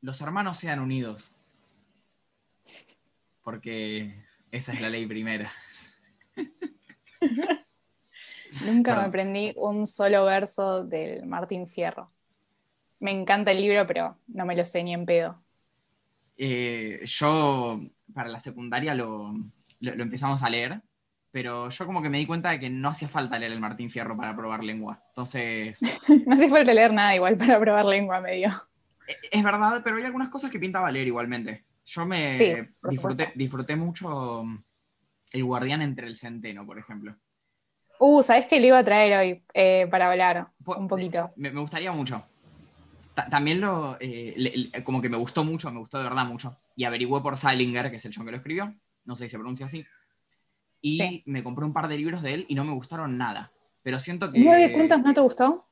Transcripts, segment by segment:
los hermanos sean unidos. Porque esa es la ley primera. Nunca me aprendí un solo verso del Martín Fierro. Me encanta el libro, pero no me lo sé ni en pedo. Eh, yo para la secundaria lo, lo- lo empezamos a leer, pero yo como que me di cuenta de que no hacía falta leer el Martín Fierro para probar lengua. Entonces, No hace falta leer nada igual para probar lengua medio. E- es verdad, pero hay algunas cosas que pintaba leer igualmente. Yo me Sí, disfruté, disfruté mucho mm, El Guardián entre el Centeno, por ejemplo. Uh, ¿sabés qué le iba a traer hoy eh, para hablar? Un poquito. Me, me gustaría mucho. Ta- también lo, eh, le- le- como que me gustó mucho, me gustó de verdad mucho. Y averigüé por Salinger, que es el chon que lo escribió, no sé si se pronuncia así. Y Sí. me compré un par de libros de él y no me gustaron nada. Pero siento que... ¿Nueve cuentos no te gustó?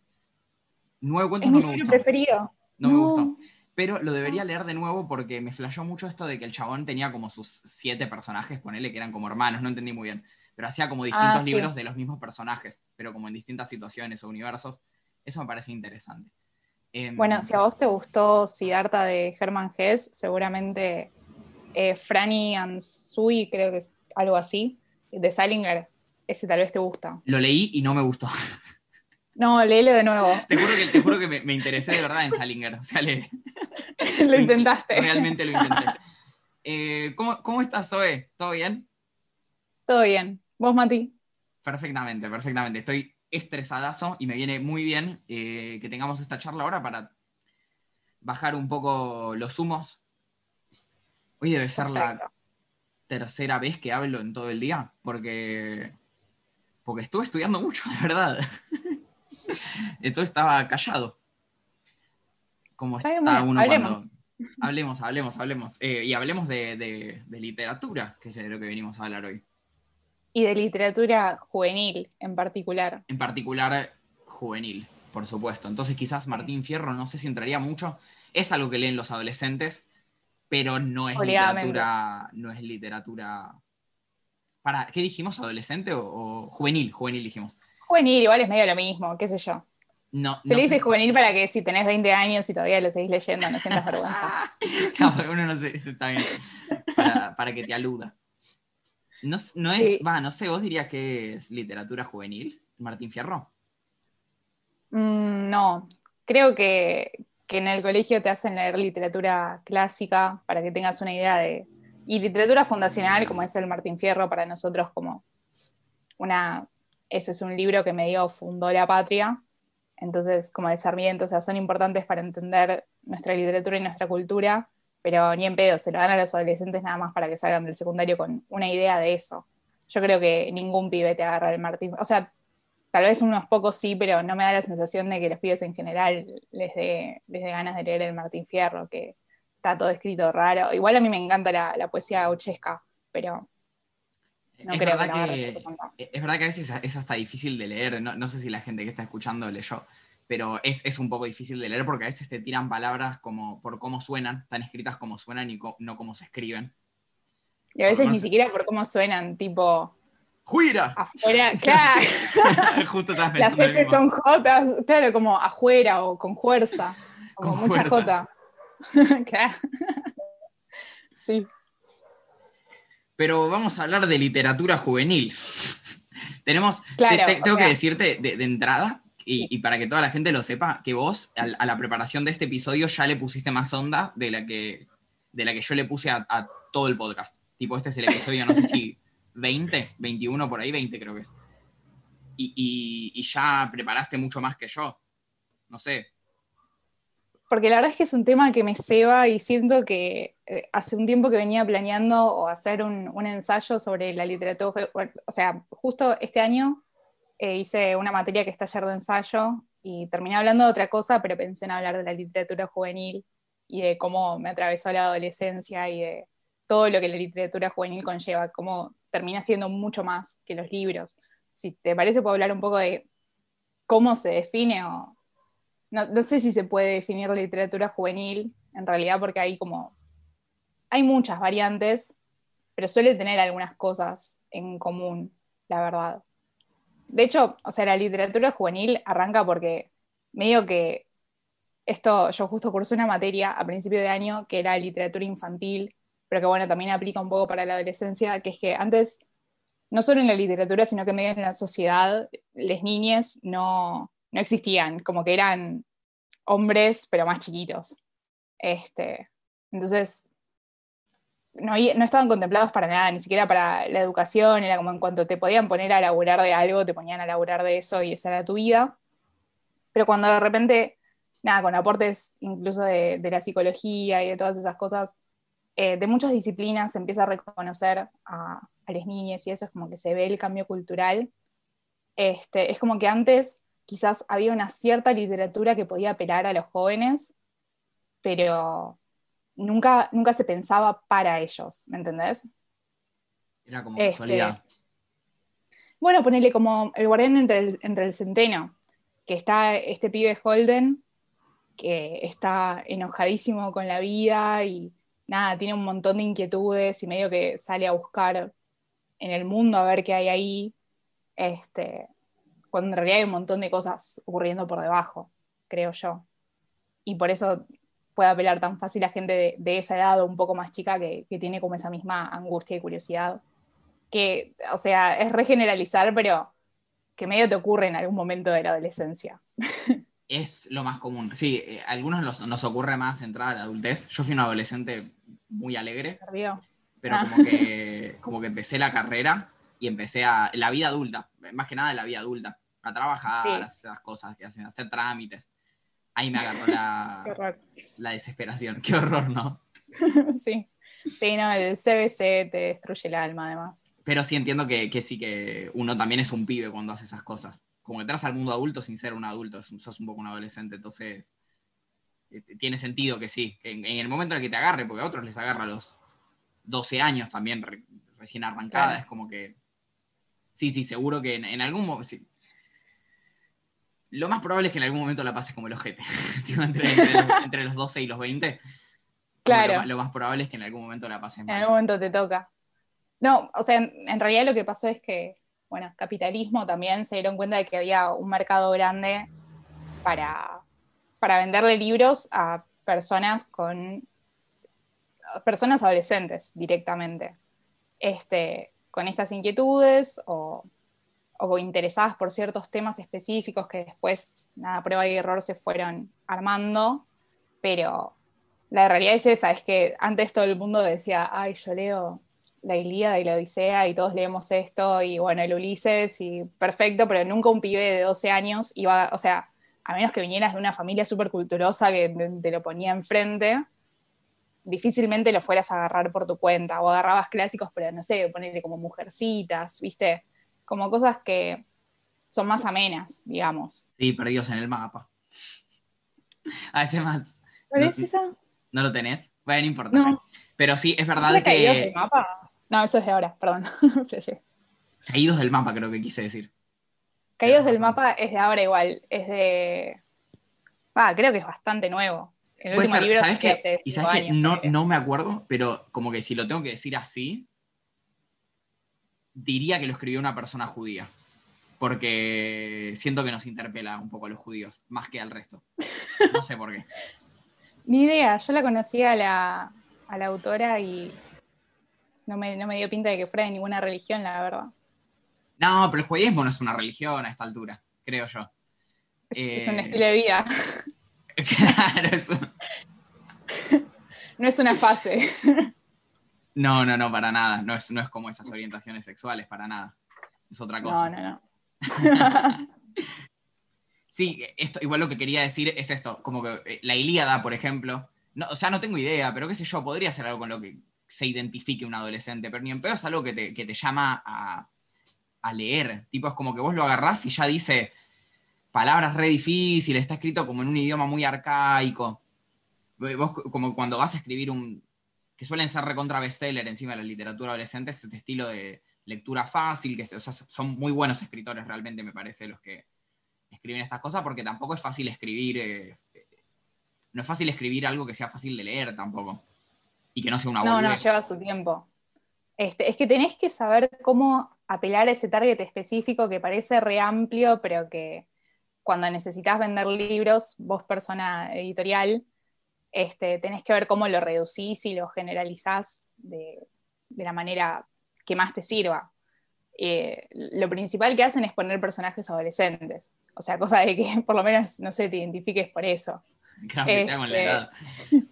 Nueve cuentos Es no mi me libro gustó. preferido. No, me gustó. Pero lo debería leer de nuevo porque me flashó mucho esto de que el chabón tenía como sus siete personajes, ponele que eran como hermanos, no entendí muy bien. Pero hacía como distintos Ah, sí. libros de los mismos personajes, pero como en distintas situaciones o universos. Eso me parece interesante. Em, Bueno, si a vos te gustó Siddhartha de Hermann Hesse, seguramente eh, Franny and Sui, creo que es algo así, de Salinger, ese tal vez te gusta. Lo leí y no me gustó. No, léelo de nuevo. Te juro que, te juro que me, me interesé de verdad en Salinger. O sea, le- Lo intentaste. realmente lo intenté. Eh, ¿cómo, ¿Cómo estás, Zoe? ¿Todo bien? Todo bien. ¿Vos, Mati? Perfectamente, perfectamente. Estoy estresadazo y me viene muy bien eh, que tengamos esta charla ahora para bajar un poco los humos. Hoy debe ser la Perfecto. tercera vez que hablo en todo el día, porque, porque estuve estudiando mucho, de verdad. Entonces estaba callado. Como Está uno hablemos. cuando... Hablemos, hablemos, hablemos. Eh, y hablemos de, de- de literatura, que es de lo que venimos a hablar hoy. Y de literatura juvenil en particular. En particular, juvenil, por supuesto. Entonces quizás Martín Fierro, no sé si entraría mucho. Es algo que leen los adolescentes, pero no es literatura. No es literatura. Para, ¿Qué dijimos? ¿Adolescente o, o juvenil? Juvenil dijimos. Juvenil, igual es medio lo mismo, qué sé yo. No, Se no le dice juvenil para que si tenés 20 años y todavía lo seguís leyendo, no sientas vergüenza. Uno no sé, está bien. Para, para que te aluda. No, no es, Sí. va, no sé, vos dirías que es literatura juvenil, Martín Fierro. Mm, no, creo que, que en el colegio te hacen leer literatura clásica para que tengas una idea de... Y literatura fundacional, como es el Martín Fierro, para nosotros como una... Ese es un libro que medio fundó la patria, entonces como de Sarmiento, o sea, son importantes para entender nuestra literatura y nuestra cultura, pero ni en pedo, se lo dan a los adolescentes nada más para que salgan del secundario con una idea de eso. Yo creo que ningún pibe te agarra el Martín, o sea, Tal vez unos pocos sí, pero no me da la sensación de que los pibes en general les dé, les dé ganas de leer el Martín Fierro, que está todo escrito raro. Igual a mí me encanta la, la poesía gauchesca, pero no es, creo verdad que, tanto. es verdad que a veces es hasta difícil de leer. No, no sé si la gente que está escuchando leyó, pero es, es un poco difícil de leer porque a veces te tiran palabras como por cómo suenan, están escritas como suenan y co- no como se escriben. Y a veces ni siquiera por cómo suenan, tipo ¡Juira! afuera, claro, Justo estabas las F son J, claro, como afuera o con fuerza, como Con mucha. J. claro. Sí. Pero vamos a hablar de literatura juvenil. Tenemos, Claro, te- tengo que decirte de, de entrada, y, y para que toda la gente lo sepa, que vos a, la preparación de este episodio ya le pusiste más onda de la que, de la que yo le puse a, a todo el podcast. Tipo, este es el episodio, no sé si 20, 21 por ahí, 20 creo que es. Y, y- y ya preparaste mucho más que yo. No sé. Porque la verdad es que es un tema que me ceba y siento que eh, hace un tiempo que venía planeando o hacer un, ensayo sobre la literatura. O sea, justo este año eh, hice una materia que es taller de ensayo y terminé hablando de otra cosa, pero pensé en hablar de la literatura juvenil y de cómo me atravesó la adolescencia y de todo lo que la literatura juvenil conlleva, cómo termina siendo mucho más que los libros. Si te parece, puedo hablar un poco de cómo se define o, no, sé si se puede definir literatura juvenil, en realidad, porque hay como. Hay muchas variantes, pero suele tener algunas cosas en común, la verdad. De hecho, o sea, la literatura juvenil arranca porque medio que esto, yo justo cursé una materia a principio de año que era literatura infantil, pero que bueno, también aplica un poco para la adolescencia, que es que antes, no solo en la literatura, sino que medio en la sociedad, las niñas no, no existían, como que eran hombres, pero más chiquitos. Este, entonces, no, no, estaban contemplados para nada, ni siquiera para la educación, era como en cuanto te podían poner a laburar de algo, te ponían a laburar de eso y esa era tu vida. Pero cuando de repente, nada, con aportes incluso de, la psicología y de todas esas cosas, eh, de muchas disciplinas se empieza a reconocer a, a las niñas y eso es como que se ve el cambio cultural. Este, es como que antes quizás había una cierta literatura que podía apelar a los jóvenes, pero nunca, nunca se pensaba para ellos, ¿me entendés? Era como este, casualidad. Bueno, ponerle como el guardián entre el, entre el centeno, que está este pibe Holden, que está enojadísimo con la vida y nada, tiene un montón de inquietudes y medio que sale a buscar en el mundo a ver qué hay ahí. Este, cuando en realidad hay un montón de cosas ocurriendo por debajo, creo yo. Y por eso puede apelar tan fácil a gente de, esa edad o un poco más chica que, tiene como esa misma angustia y curiosidad. Que, o sea, es regeneralizar, pero que medio te ocurre en algún momento de la adolescencia. Es lo más común. Sí, a eh, algunos nos ocurre más entrar a la adultez. Yo fui un adolescente muy alegre. Pero ah. como, que, como que empecé la carrera y empecé a. la vida adulta, más que nada la vida adulta a trabajar, esas cosas que hacen, hacer trámites. Ahí me agarró la, la desesperación. Qué horror, ¿no? sí. Sí, no, el CBC te destruye el alma, además. Pero sí entiendo que, que, sí que uno también es un pibe cuando hace esas cosas. Como que entras al mundo adulto sin ser un adulto, sos un poco un adolescente, entonces eh, tiene sentido que sí, en, el momento en el que te agarre, porque a otros les agarra a los 12 años también recién arrancada, es como que sí, sí, seguro que en, algún momento, lo más probable es que en algún momento la pases como el ojete. entre, los, 12 y los 20. Claro. Lo, más probable es que en algún momento la pases mal. En algún momento te toca. No, o sea, en, realidad lo que pasó es que, bueno, capitalismo también se dieron cuenta de que había un mercado grande para, para venderle libros a personas con personas adolescentes directamente. Este, con estas inquietudes o o interesadas por ciertos temas específicos que después, nada, prueba y error se fueron armando, pero la realidad es esa, es que antes todo el mundo decía, ay, yo leo la Ilíada y la Odisea y todos leemos esto, y bueno, el Ulises, y perfecto, pero nunca un pibe de 12 años iba, o sea, a menos que vinieras de una familia súper culturosa que te, lo ponía enfrente, difícilmente lo fueras a agarrar por tu cuenta, o agarrabas clásicos, pero no sé, ponerle como mujercitas, ¿viste? Como cosas que son más amenas, digamos. Sí, perdidos en el mapa. A veces más. ¿Cuál es esa? ¿No lo tenés? Bueno, no importa. Pero sí, es verdad que. ¿Caídos del mapa? No, eso es de ahora, perdón. caídos del mapa, creo que quise decir. Caídos del mapa es de ahora igual. Es de. Ah, creo que es bastante nuevo. El último libro ¿sabes que, y sabes que no, no me acuerdo, pero como que si lo tengo que decir así, diría que lo escribió una persona judía, porque siento que nos interpela un poco a los judíos, más que al resto. No sé por qué. Ni idea, yo la conocí a la, autora y no me, dio pinta de que fuera de ninguna religión, la verdad. No, pero el judaísmo no es una religión a esta altura, creo yo. Es, un eh, estilo de vida. claro, eso. no es una fase. No, no, no, para nada. No es, no es como esas orientaciones sexuales, para nada. Es otra cosa. No, no, no. sí, esto, igual lo que quería decir es esto, como que eh, la Ilíada, por ejemplo, no, o sea, no tengo idea, pero qué sé yo, podría ser algo con lo que se identifique un adolescente, pero ni en pedo es algo que te, llama a, a, leer. Tipo, es como que vos lo agarrás y ya dice palabras re difíciles, está escrito como en un idioma muy arcaico. Vos, como cuando vas a escribir un, que suelen ser recontra bestseller encima de la literatura adolescente, es este estilo de lectura fácil, que son muy buenos escritores realmente, me parece, los que escriben estas cosas, porque tampoco es fácil escribir, eh, no es fácil escribir algo que sea fácil de leer tampoco, y que no sea una No, no, lleva su tiempo. Este, es que tenés que saber cómo apelar a ese target específico que parece re amplio, pero que cuando necesitas vender libros, vos persona editorial, este, tenés que ver cómo lo reducís y lo generalizás de, la manera que más te sirva. Eh, lo principal que hacen es poner personajes adolescentes. O sea, cosa de que por lo menos, no sé, te identifiques por eso. Este,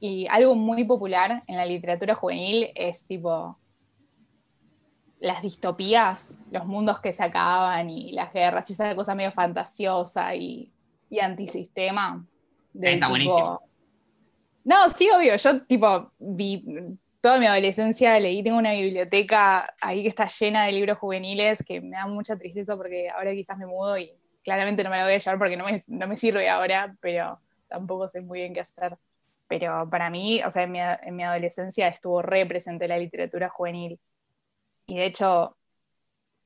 y algo muy popular en la literatura juvenil es tipo las distopías, los mundos que se acaban y las guerras, y esa cosa medio fantasiosa y, antisistema. Está buenísimo. No, sí, obvio, yo tipo vi toda mi adolescencia leí, tengo una biblioteca ahí que está llena de libros juveniles que me da mucha tristeza porque ahora quizás me mudo y claramente no me la voy a llevar porque no me, sirve ahora, pero tampoco sé muy bien qué hacer. Pero para mí, o sea, en mi, en mi adolescencia estuvo re presente la literatura juvenil y de hecho,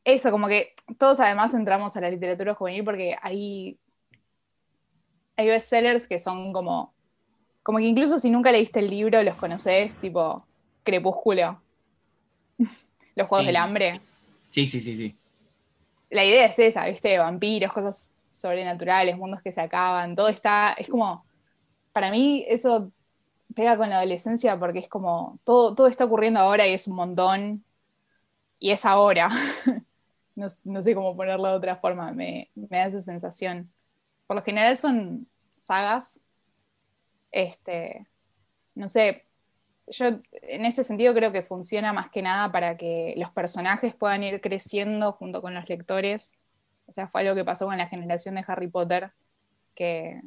eso, como que todos además entramos a la literatura juvenil porque hay, hay bestsellers que son como, como que incluso si nunca leíste el libro, los conoces, tipo Crepúsculo, Los Juegos del Hambre. Sí, sí, sí, sí. La idea es esa, ¿viste? Vampiros, cosas sobrenaturales, mundos que se acaban, todo está, es como, para mí eso pega con la adolescencia porque es como, todo, todo está ocurriendo ahora y es un montón, y es ahora. no, sé cómo ponerlo de otra forma, me, da esa sensación. Por lo general son sagas. Este, no sé, yo en este sentido creo que funciona más que nada para que los personajes puedan ir creciendo junto con los lectores. O sea, fue algo que pasó con la generación de Harry Potter, que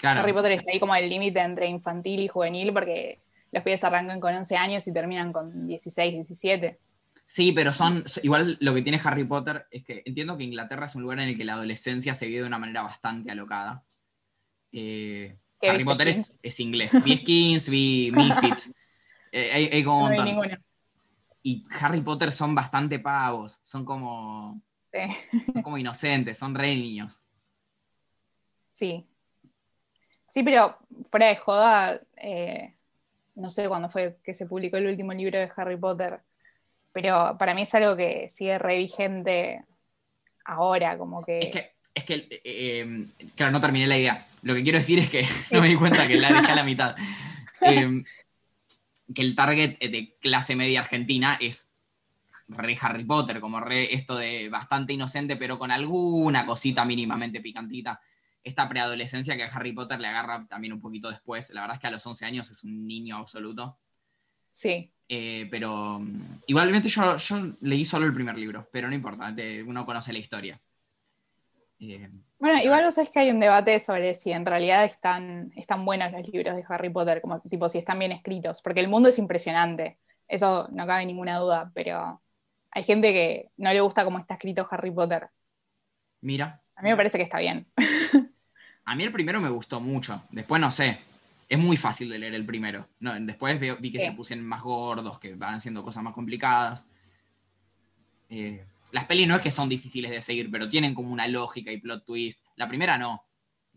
Harry Potter está ahí como el límite entre infantil y juvenil, porque los pibes arrancan con 11 años y terminan con 16, 17. Sí, pero son. Igual lo que tiene Harry Potter es que entiendo que Inglaterra es un lugar en el que la adolescencia se vive de una manera bastante alocada. Eh, Harry Potter es, inglés. Vi Skins, vi Misfits. Eh, hay, como un montón. Y Harry Potter son bastante pavos. Son como. Sí. Son como inocentes, son re niños. Sí. Sí, pero fuera de joda, eh, no sé cuándo fue que se publicó el último libro de Harry Potter pero para mí es algo que sigue re vigente ahora, como que... Es que, es que eh, em, claro, no terminé la idea. Lo que quiero decir es que no me di cuenta que la dejé a la mitad. Em, que el target de clase media argentina es re Harry Potter, como re esto de bastante inocente, pero con alguna cosita mínimamente picantita. Esta preadolescencia que a Harry Potter le agarra también un poquito después. La verdad es que a los 11 años es un niño absoluto. Sí. Eh, pero mm, igualmente yo, leí solo el primer libro, pero no importa, uno conoce la historia. Eh, bueno, igual vos sabés que hay un debate sobre si en realidad están, están buenos los libros de Harry Potter, como tipo si están bien escritos, porque el mundo es impresionante, eso no cabe ninguna duda, pero hay gente que no le gusta cómo está escrito Harry Potter. Mira. A mí me parece que está bien. A mí el primero me gustó mucho, después no sé, es muy fácil de leer el primero. No, después vi que se pusieron más gordos, que van haciendo cosas más complicadas. Eh, las pelis no es que son difíciles de seguir, pero tienen como una lógica y plot twist. La primera no.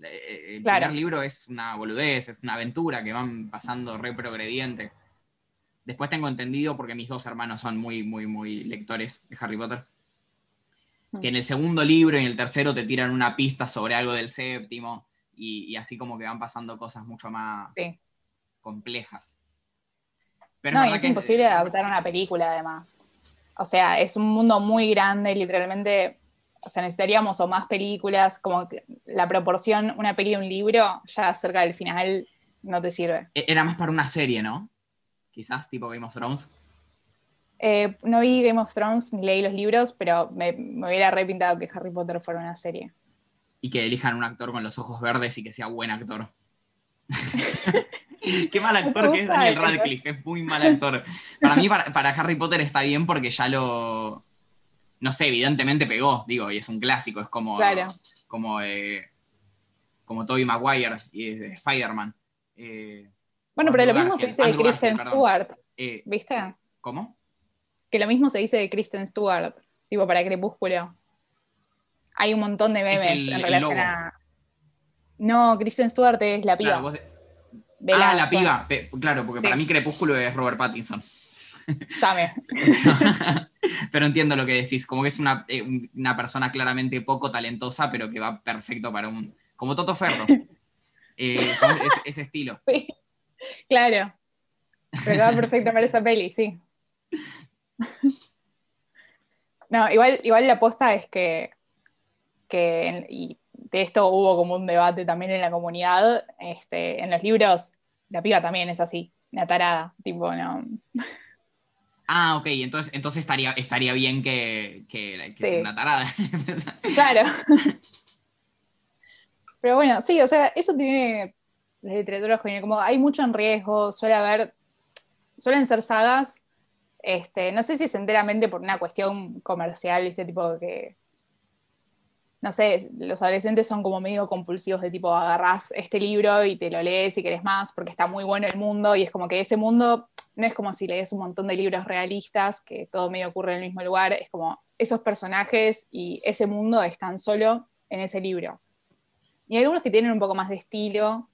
Eh, el primer libro es una boludez, es una aventura que van pasando re progrediente. Después tengo entendido, porque mis dos hermanos son muy, muy, muy lectores de Harry Potter, que en el segundo libro y en el tercero te tiran una pista sobre algo del séptimo y, así como que van pasando cosas mucho más complejas. Pero no, y es imposible adaptar una película además. O sea, es un mundo muy grande, literalmente, o sea, necesitaríamos o más películas, como la proporción, una peli y un libro, ya cerca del final no te sirve. E-, era más para una serie, ¿no? Quizás tipo Game of Thrones. Eh, no vi Game of Thrones ni leí los libros, pero me, me hubiera repintado que Harry Potter fuera una serie y que elijan un actor con los ojos verdes y que sea buen actor. Qué mal actor que es Daniel Radcliffe, es muy mal actor. Para mí, para, Harry Potter está bien porque ya lo. No sé, evidentemente pegó, digo, y es un clásico, es como. Como, eh, como Tobey Maguire y Spider-Man. Eh, bueno, pero lo mismo se dice de Kristen Stewart. Eh, ¿Viste? ¿Cómo? Que lo mismo se dice de Kristen Stewart, tipo para Crepúsculo. Hay un montón de memes en relación a. No, Kristen Stewart es la piba. Ah, la piba. Claro, porque para mí Crepúsculo es Robert Pattinson. Sabe. Pero entiendo lo que decís, como que es una, eh, una persona claramente poco talentosa, pero que va perfecto para un. Como Toto Ferro. Eh, ese estilo. Sí, claro. Pero va perfecto para esa peli, sí. No, igual, igual la aposta es que, que y de esto hubo como un debate también en la comunidad, este, en los libros, la piba también es así, una tarada, tipo, no. Ah, ok, entonces, entonces estaría, estaría bien que, que, sea una tarada. claro. Pero bueno, sí, o sea, eso tiene la literatura juvenil, como hay mucho en riesgo, suele haber, suelen ser sagas, este, no sé si es enteramente por una cuestión comercial, este tipo de que, no sé, los adolescentes son como medio compulsivos de tipo, agarrás este libro y te lo lees si querés más, porque está muy bueno el mundo, y es como que ese mundo no es como si lees un montón de libros realistas, que todo medio ocurre en el mismo lugar, es como esos personajes y ese mundo están solo en ese libro. Y hay algunos que tienen un poco más de estilo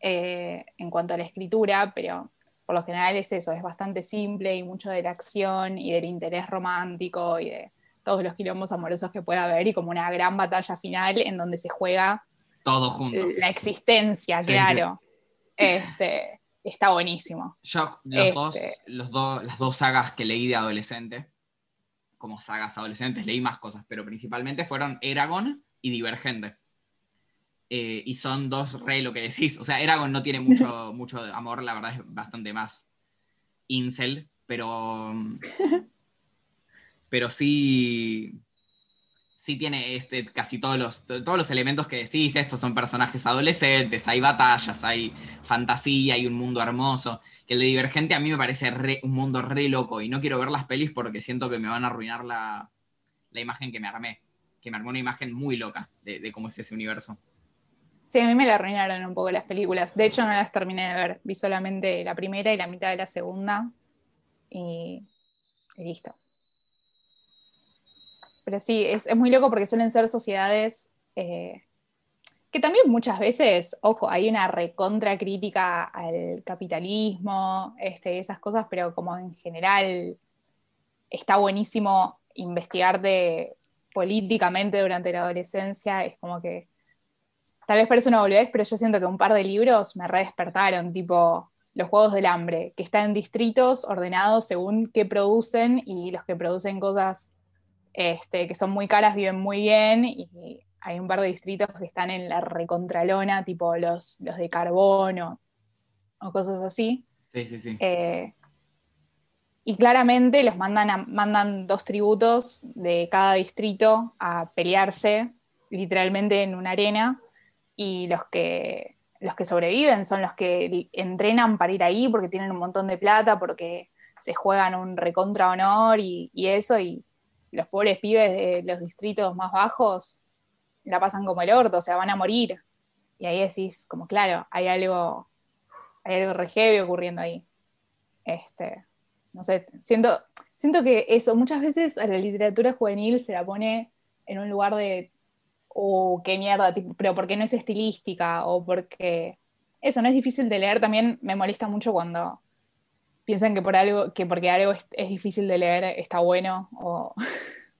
eh, en cuanto a la escritura, pero por lo general es eso, es bastante simple y mucho de la acción y del interés romántico y de todos los quilombos amorosos que pueda haber y como una gran batalla final en donde se juega todo junto. La existencia, claro. Este, está buenísimo. Yo, los dos, este los las dos sagas que leí de adolescente, como sagas adolescentes, leí más cosas, pero principalmente fueron Eragon y Divergente. Eh, y son dos re lo que decís. O sea, Eragon no tiene mucho, mucho amor, la verdad es bastante más incel, pero. Pero sí. Sí tiene este, casi todos los, todos los elementos que decís. Estos son personajes adolescentes, hay batallas, hay fantasía, hay un mundo hermoso. Que el de Divergente a mí me parece un mundo re loco. Y no quiero ver las pelis porque siento que me van a arruinar la, imagen que me armé. Que me armó una imagen muy loca de cómo es ese universo. Sí, a mí me la arruinaron un poco las películas. De hecho, no las terminé de ver. Vi solamente la primera y la mitad de la segunda. Y, listo. Pero sí, es, muy loco porque suelen ser sociedades eh, que también muchas veces, ojo, hay una recontra crítica al capitalismo, este, esas cosas, pero como en general está buenísimo investigar de, políticamente durante la adolescencia. Es como que tal vez parece una boludez, pero yo siento que un par de libros me redespertaron, tipo Los Juegos del Hambre, que están en distritos ordenados según qué producen y los que producen cosas este, que son muy caras viven muy bien y hay un par de distritos que están en la recontralona, tipo los, los de carbono o cosas así. Sí, sí, sí. Eh, y claramente los mandan, mandan dos tributos de cada distrito a pelearse literalmente en una arena y los que, los que sobreviven son los que entrenan para ir ahí porque tienen un montón de plata, porque se juegan un recontra honor y, eso, y los pobres pibes de los distritos más bajos la pasan como el orto, o sea, van a morir. Y ahí decís, como claro, hay algo, hay algo re ocurriendo ahí. Este, no sé, siento, siento que eso, muchas veces a la literatura juvenil se la pone en un lugar de o qué mierda, pero porque no es estilística, o porque eso no es difícil de leer, también me molesta mucho cuando piensan que por algo, que porque algo es, difícil de leer está bueno, o,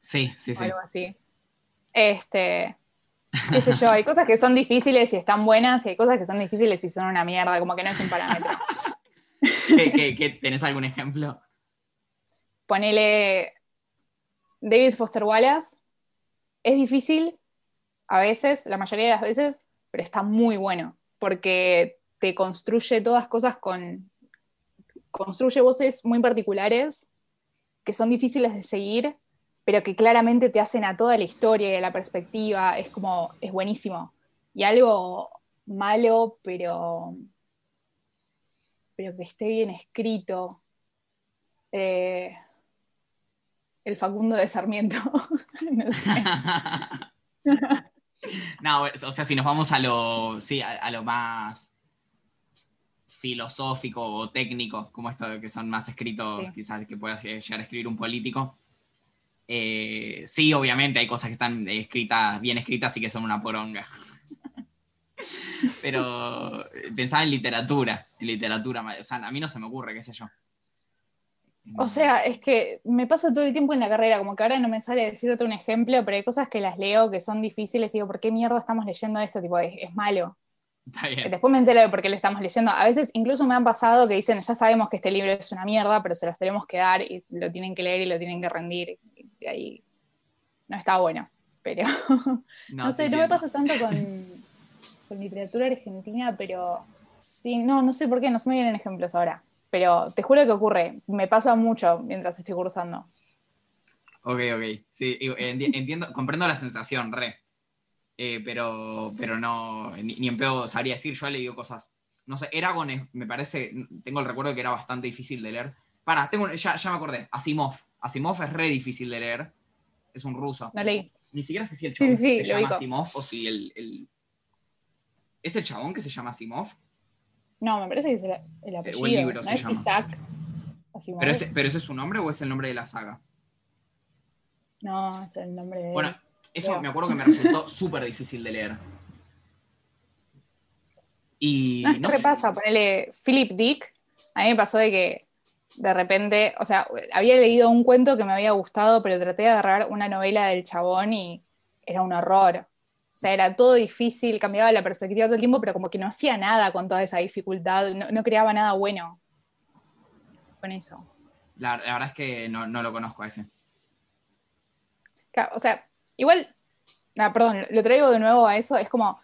sí, sí, sí. algo así. Este, qué sé yo, hay cosas que son difíciles y están buenas, y hay cosas que son difíciles y son una mierda, como que no es un parámetro. ¿Qué, tenés algún ejemplo? Ponele David Foster Wallace. Es difícil, a veces, la mayoría de las veces, pero está muy bueno, porque te construye todas cosas con, construye voces muy particulares que son difíciles de seguir, pero que claramente te hacen a toda la historia y a la perspectiva, es como, es buenísimo. Y algo malo, pero, pero que esté bien escrito. Eh, el Facundo de Sarmiento. no o sea, si nos vamos a lo, sí, a, lo más filosófico o técnico, como esto que son más escritos, quizás que pueda llegar a escribir un político. Eh, sí, obviamente hay cosas que están escritas, bien escritas y que son una poronga. Pero pensaba en literatura, en literatura, o sea, a mí no se me ocurre, qué sé yo. O sea, es que me pasa todo el tiempo en la carrera, como que ahora no me sale decir otro un ejemplo, pero hay cosas que las leo que son difíciles y digo, ¿por qué mierda estamos leyendo esto? Tipo, es, es malo. Está bien. Después me entero de por qué lo estamos leyendo. A veces incluso me han pasado que dicen, ya sabemos que este libro es una mierda, pero se los tenemos que dar y lo tienen que leer y lo tienen que rendir. Y ahí no está bueno. Pero no, sé, no me pasa tanto con, con literatura argentina, pero sí, no, no sé por qué, no se me vienen ejemplos ahora. Pero te juro que ocurre, me pasa mucho mientras estoy cursando. Ok, ok. Sí, entiendo, comprendo la sensación, re. Eh, pero, pero no, ni, en pedo sabría decir, yo he leído cosas. No sé, Eragon me parece, tengo el recuerdo de que era bastante difícil de leer. Para, tengo, ya, ya me acordé, Asimov. Asimov es re difícil de leer. Es un ruso. No leí. Ni siquiera sé si el chabón se llama Asimov o si el, el, ¿Es el chabón que se llama Asimov? No, me parece que es el, apellido. O el libro ¿no se es llama. Isaac. ¿Pero ese, ¿Pero ese es su nombre o es el nombre de la saga? No, es el nombre de. Bueno, eso me acuerdo que me resultó súper difícil de leer. Y. No, ¿qué pasa? Ponele Philip Dick. A mí me pasó de que de repente, o sea, había leído un cuento que me había gustado, pero traté de agarrar una novela del chabón y era un horror. O sea, era todo difícil, cambiaba la perspectiva todo el tiempo, pero como que no hacía nada con toda esa dificultad, no, creaba nada bueno con eso. La, verdad es que no, lo conozco a ese. o sea, igual, perdón, lo traigo de nuevo a eso, es como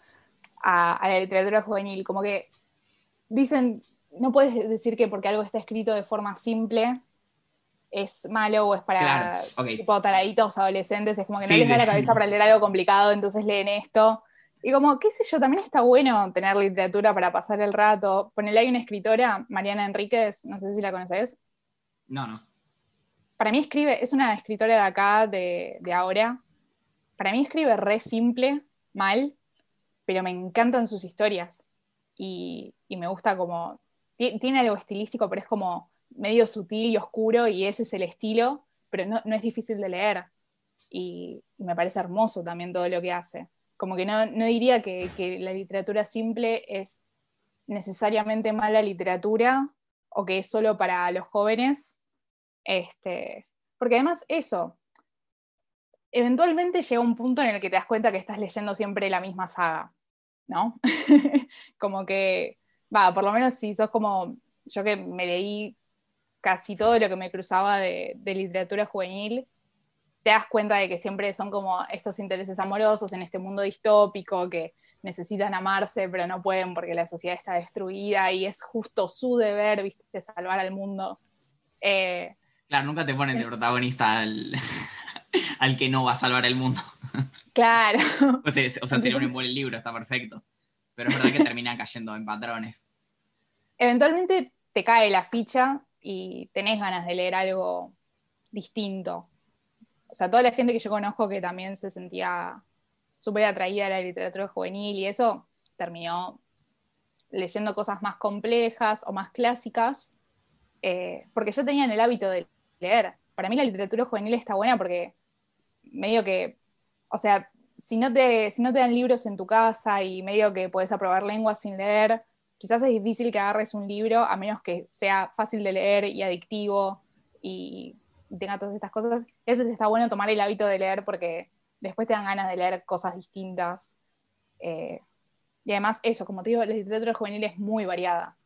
a, la literatura juvenil, como que dicen, no puedes decir que porque algo está escrito de forma simple es malo o es para tipo taraditos adolescentes, es como que no les da la cabeza para leer algo complicado, entonces leen esto. Y como, qué sé yo, también está bueno tener literatura para pasar el rato. Ponele, hay una escritora, Mariana Enríquez, no sé si la conoces. No, no. Para mí escribe, es una escritora de acá, de, de ahora. Para mí escribe re simple, mal, pero me encantan sus historias. Y, me gusta como, tiene algo estilístico, pero es como medio sutil y oscuro y ese es el estilo, pero no, es difícil de leer. Y, me parece hermoso también todo lo que hace. Como que no, diría que, la literatura simple es necesariamente mala literatura o que es solo para los jóvenes. Este, porque además eso, eventualmente llega un punto en el que te das cuenta que estás leyendo siempre la misma saga, ¿no? como que, va, por lo menos si sos como yo que me leí casi todo lo que me cruzaba de, literatura juvenil, te das cuenta de que siempre son como estos intereses amorosos en este mundo distópico que necesitan amarse pero no pueden porque la sociedad está destruida y es justo su deber, viste, salvar al mundo. Eh, claro, nunca te ponen de protagonista al, que no va a salvar el mundo. Claro. o sea, sería un buen libro, está perfecto. Pero es verdad que termina cayendo en patrones. Eventualmente te cae la ficha y tenés ganas de leer algo distinto. O sea, toda la gente que yo conozco que también se sentía súper atraída a la literatura juvenil y eso terminó leyendo cosas más complejas o más clásicas, eh, porque yo tenía el hábito de leer. Para mí la literatura juvenil está buena porque medio que, o sea, si no te, si no te dan libros en tu casa y medio que puedes aprobar lenguas sin leer, quizás es difícil que agarres un libro a menos que sea fácil de leer y adictivo y tenga todas estas cosas. Ese está bueno tomar el hábito de leer porque después te dan ganas de leer cosas distintas. Eh, y además eso, como te digo, la literatura juvenil es muy variada.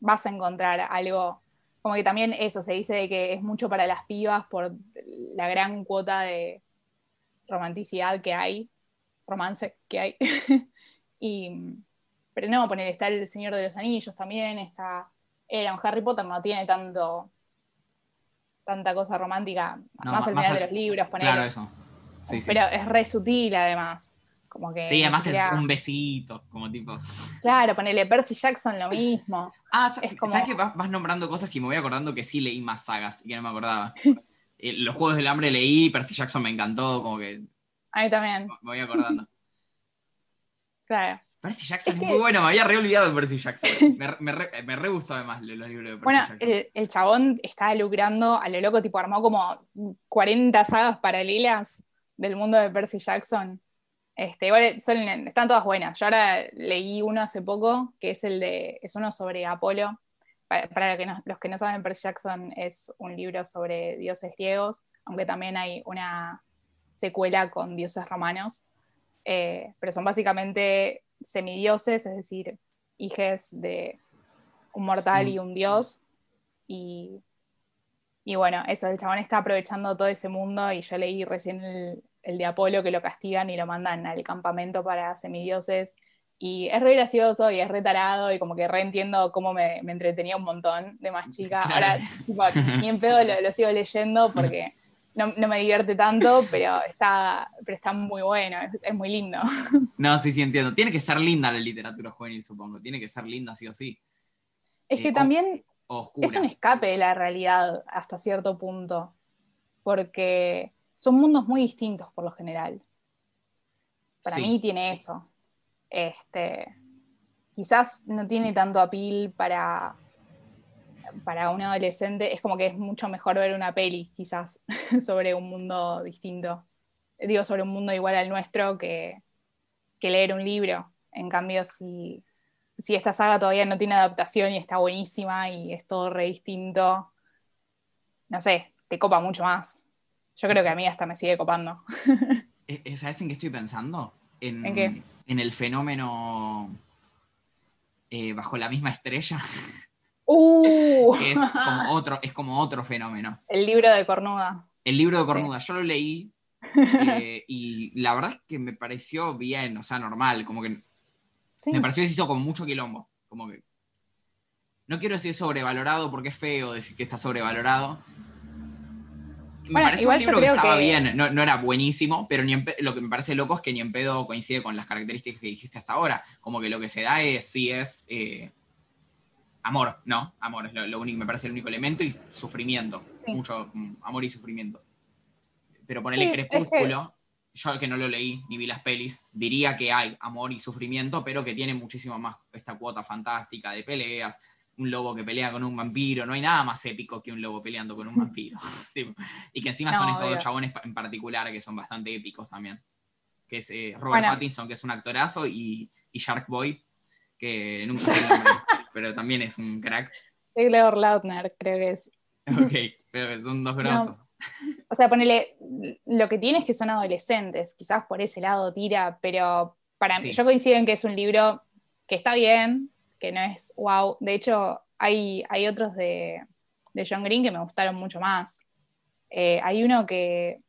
Vas a encontrar algo, como que también eso, se dice de que es mucho para las pibas por la gran cuota de romanticidad que hay, romance que hay. y, pero no, poner, está el Señor de los Anillos también, está. Era un Harry Potter, no tiene tanto tanta cosa romántica, más al final de los libros, poner. Claro, eso. pero es re sutil además. Como que sí, además es un besito, como tipo. Claro, ponele Percy Jackson lo mismo. Ah, es como... ¿sabes que vas, nombrando cosas y me voy acordando que sí leí más sagas y que no me acordaba? Eh, los Juegos del Hambre leí, Percy Jackson me encantó, como que. A mí también. Me voy acordando. claro. Percy Jackson es, muy bueno, me había re olvidado de Percy Jackson. Me, me, re, me re gustó además los libros de Percy bueno, Jackson. El, el, chabón estaba lucrando a lo loco, tipo armó como 40 sagas paralelas del mundo de Percy Jackson. Este, igual están todas buenas. Yo ahora leí uno hace poco, que es el de, es uno sobre Apolo, para, que los que no saben, Percy Jackson es un libro sobre dioses griegos, aunque también hay una secuela con dioses romanos, eh, pero son básicamente semidioses, es decir, hijes de un mortal y un dios, y, y, bueno, eso, el chabón está aprovechando todo ese mundo, y yo leí recién el, el de Apolo que lo castigan y lo mandan al campamento para semidioses, y es re gracioso y es re tarado y como que re entiendo cómo me, me entretenía un montón de más chica. Ahora, ni en pedo lo, sigo leyendo porque no, no, me divierte tanto, pero está, pero está muy bueno, es, muy lindo. No, sí, sí, entiendo. Tiene que ser linda la literatura juvenil, supongo. Tiene que ser linda, sí o sí. Es que eh, también es un escape de la realidad hasta cierto punto, porque son mundos muy distintos por lo general. Para mí tiene eso. Este, quizás no tiene tanto apil para, para un adolescente, es como que es mucho mejor ver una peli, quizás, sobre un mundo distinto. Digo, sobre un mundo igual al nuestro que, leer un libro. En cambio, si, si esta saga todavía no tiene adaptación y está buenísima y es todo re distinto, no sé, te copa mucho más. Yo creo que a mí hasta me sigue copando. ¿E-, e-, ¿Sabes en qué estoy pensando? ¿En qué? en el fenómeno eh, bajo la misma estrella. Uh. es, como otro, es como otro fenómeno. El libro de Cornuda. El libro de Cornuda, yo lo leí eh, y la verdad es que me pareció bien, o sea, normal, como que me pareció que se hizo con mucho quilombo, como que no quiero decir sobrevalorado porque es feo decir que está sobrevalorado, me parece un libro que estaba bien, no, era buenísimo, pero lo que me parece loco es que ni en pedo coincide con las características que dijiste hasta ahora. Como que lo que se da es, sí es eh, amor, ¿no? Amor es lo, único, me parece el único elemento y sufrimiento. Mucho mm, amor y sufrimiento. Pero ponerle Crepúsculo, yo que no lo leí ni vi las pelis, diría que hay amor y sufrimiento, pero que tiene muchísimo más esta cuota fantástica de peleas, un lobo que pelea con un vampiro, no hay nada más épico que un lobo peleando con un vampiro. y que encima son estos dos chabones en particular que son bastante épicos también. Que es eh, Robert Pattinson, que es un actorazo, y, y Shark Boy, que nunca sé el nombre, pero también es un crack. Taylor Lautner, creo que es. Ok, pero son dos grosos. O sea, ponele, lo que tiene es que son adolescentes, quizás por ese lado tira, pero para mí, yo coincido en que es un libro que está bien, que no es wow. De hecho, hay, hay otros de, John Green que me gustaron mucho más. Eh, hay uno que,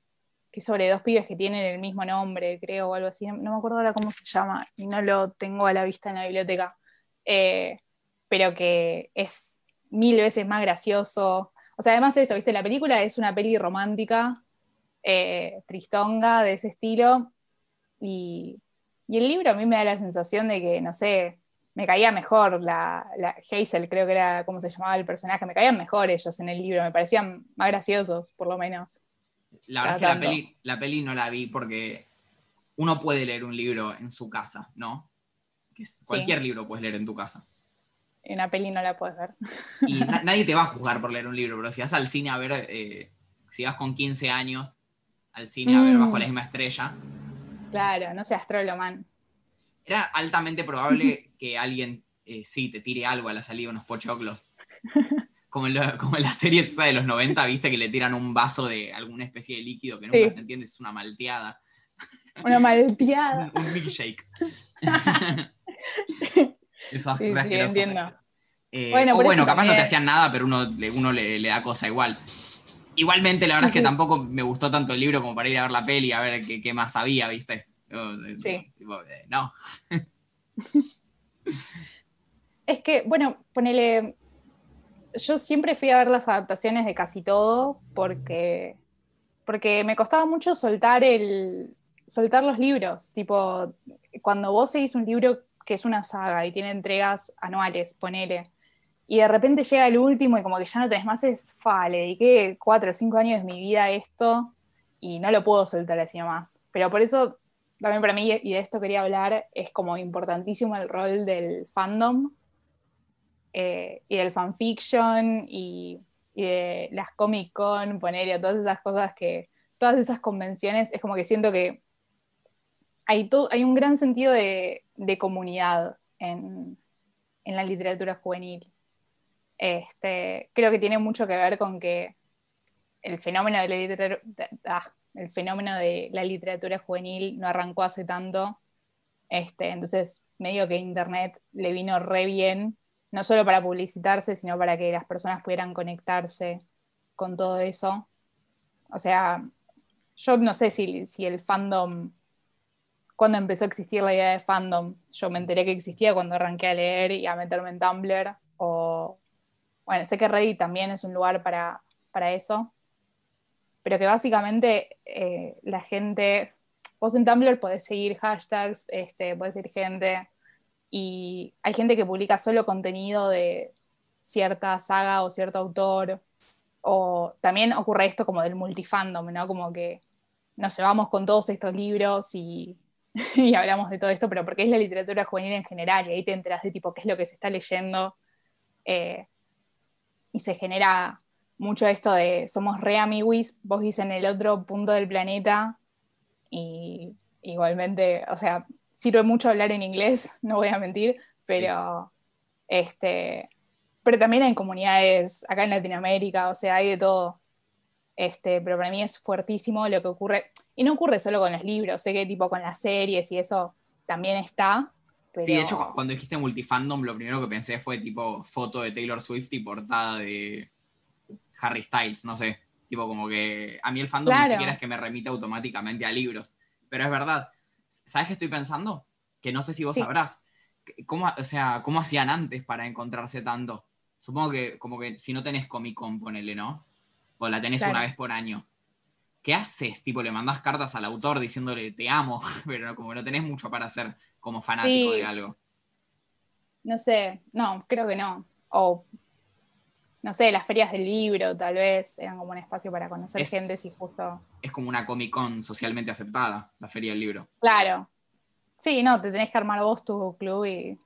que, sobre dos pibes que tienen el mismo nombre, creo, o algo así. No me acuerdo ahora cómo se llama y no lo tengo a la vista en la biblioteca. Eh, pero que es mil veces más gracioso. O sea, además de eso, ¿viste? La película es una peli romántica, eh, tristonga, de ese estilo. Y, y el libro a mí me da la sensación de que, no sé, me caía mejor la, Hazel, creo que era como se llamaba el personaje, me caían mejor ellos en el libro, me parecían más graciosos, por lo menos. La verdad es que la peli, la peli, no la vi porque uno puede leer un libro en su casa, ¿no? cualquier libro puedes leer en tu casa. En una peli no la puedes ver. Y nadie te va a juzgar por leer un libro, pero si vas al cine a ver, eh, si vas con 15 años al cine a ver mm. bajo la misma estrella. Claro, no seas man era altamente probable que alguien eh, sí te tire algo a la salida, unos pochoclos. Como en, la serie esa de los 90, viste que le tiran un vaso de alguna especie de líquido que nunca se entiende, es una malteada. Una malteada. un, milkshake. Esas sí, sí, entiendo. Eh, bueno, o bueno, capaz no te hacían nada, pero uno, uno le, da cosa igual. Igualmente, la verdad es que tampoco me gustó tanto el libro como para ir a ver la peli a ver qué, qué más había, ¿viste? Sí. Eh, no. Es que, bueno, ponele. Yo siempre fui a ver las adaptaciones de casi todo porque, porque me costaba mucho soltar el soltar los libros. Tipo, cuando vos seguís un libro que es una saga y tiene entregas anuales, ponele, y de repente llega el último y como que ya no tenés más, es fa, le dediqué cuatro o cinco años de mi vida a esto y no lo puedo soltar así nomás. Pero por eso también para mí, y de esto quería hablar, es como importantísimo el rol del fandom eh, y del fanfiction y, de las Comic Con, poner a todas esas cosas que, todas esas convenciones, es como que siento que hay, hay un gran sentido de, de comunidad en, en, la literatura juvenil. Este, creo que tiene mucho que ver con que el fenómeno de la literatura, ah, el fenómeno de la literatura juvenil no arrancó hace tanto. Este, entonces, medio que Internet le vino re bien, no solo para publicitarse, sino para que las personas pudieran conectarse con todo eso. O sea, yo no sé si, si el fandom, cuando empezó a existir la idea de fandom, yo me enteré que existía cuando arranqué a leer y a meterme en Tumblr, o, bueno, sé que Reddit también es un lugar para, para eso, pero que básicamente eh, la gente, vos en Tumblr podés seguir hashtags, este, podés seguir gente, y hay gente que publica solo contenido de cierta saga o cierto autor, o también ocurre esto como del multifandom, ¿no? Como que nos llevamos con todos estos libros y, hablamos de todo esto, pero porque es la literatura juvenil en general, y ahí te enteras de tipo qué es lo que se está leyendo, eh, y se genera mucho esto de somos re amiguis, vos vivís en el otro punto del planeta y igualmente, o sea, sirve mucho hablar en inglés, no voy a mentir, pero este pero también hay comunidades acá en Latinoamérica, o sea, hay de todo. Este, pero para mí es fuertísimo lo que ocurre, y no ocurre solo con los libros, sé que tipo con las series y eso también está. Sí, de hecho, cuando dijiste multifandom, lo primero que pensé fue tipo foto de Taylor Swift y portada de, Harry Styles, no sé. Tipo, como que a mí el fandom ni siquiera es que me remite automáticamente a libros. Pero es verdad. ¿Sabes qué estoy pensando? Que no sé si vos sabrás. ¿Cómo, o sea, ¿cómo hacían antes para encontrarse tanto? Supongo que como que si no tenés Comic Con, ponele, ¿no? O la tenés una vez por año. ¿Qué haces? Tipo, le mandás cartas al autor diciéndole te amo, pero como no tenés mucho para hacer como fanático de algo. No sé, no, creo que no. O no sé, las ferias del libro tal vez eran como un espacio para conocer gente si justo... Es como una Comic Con socialmente aceptada, la feria del libro. Claro. Sí, no, te tenés que armar vos tu club y...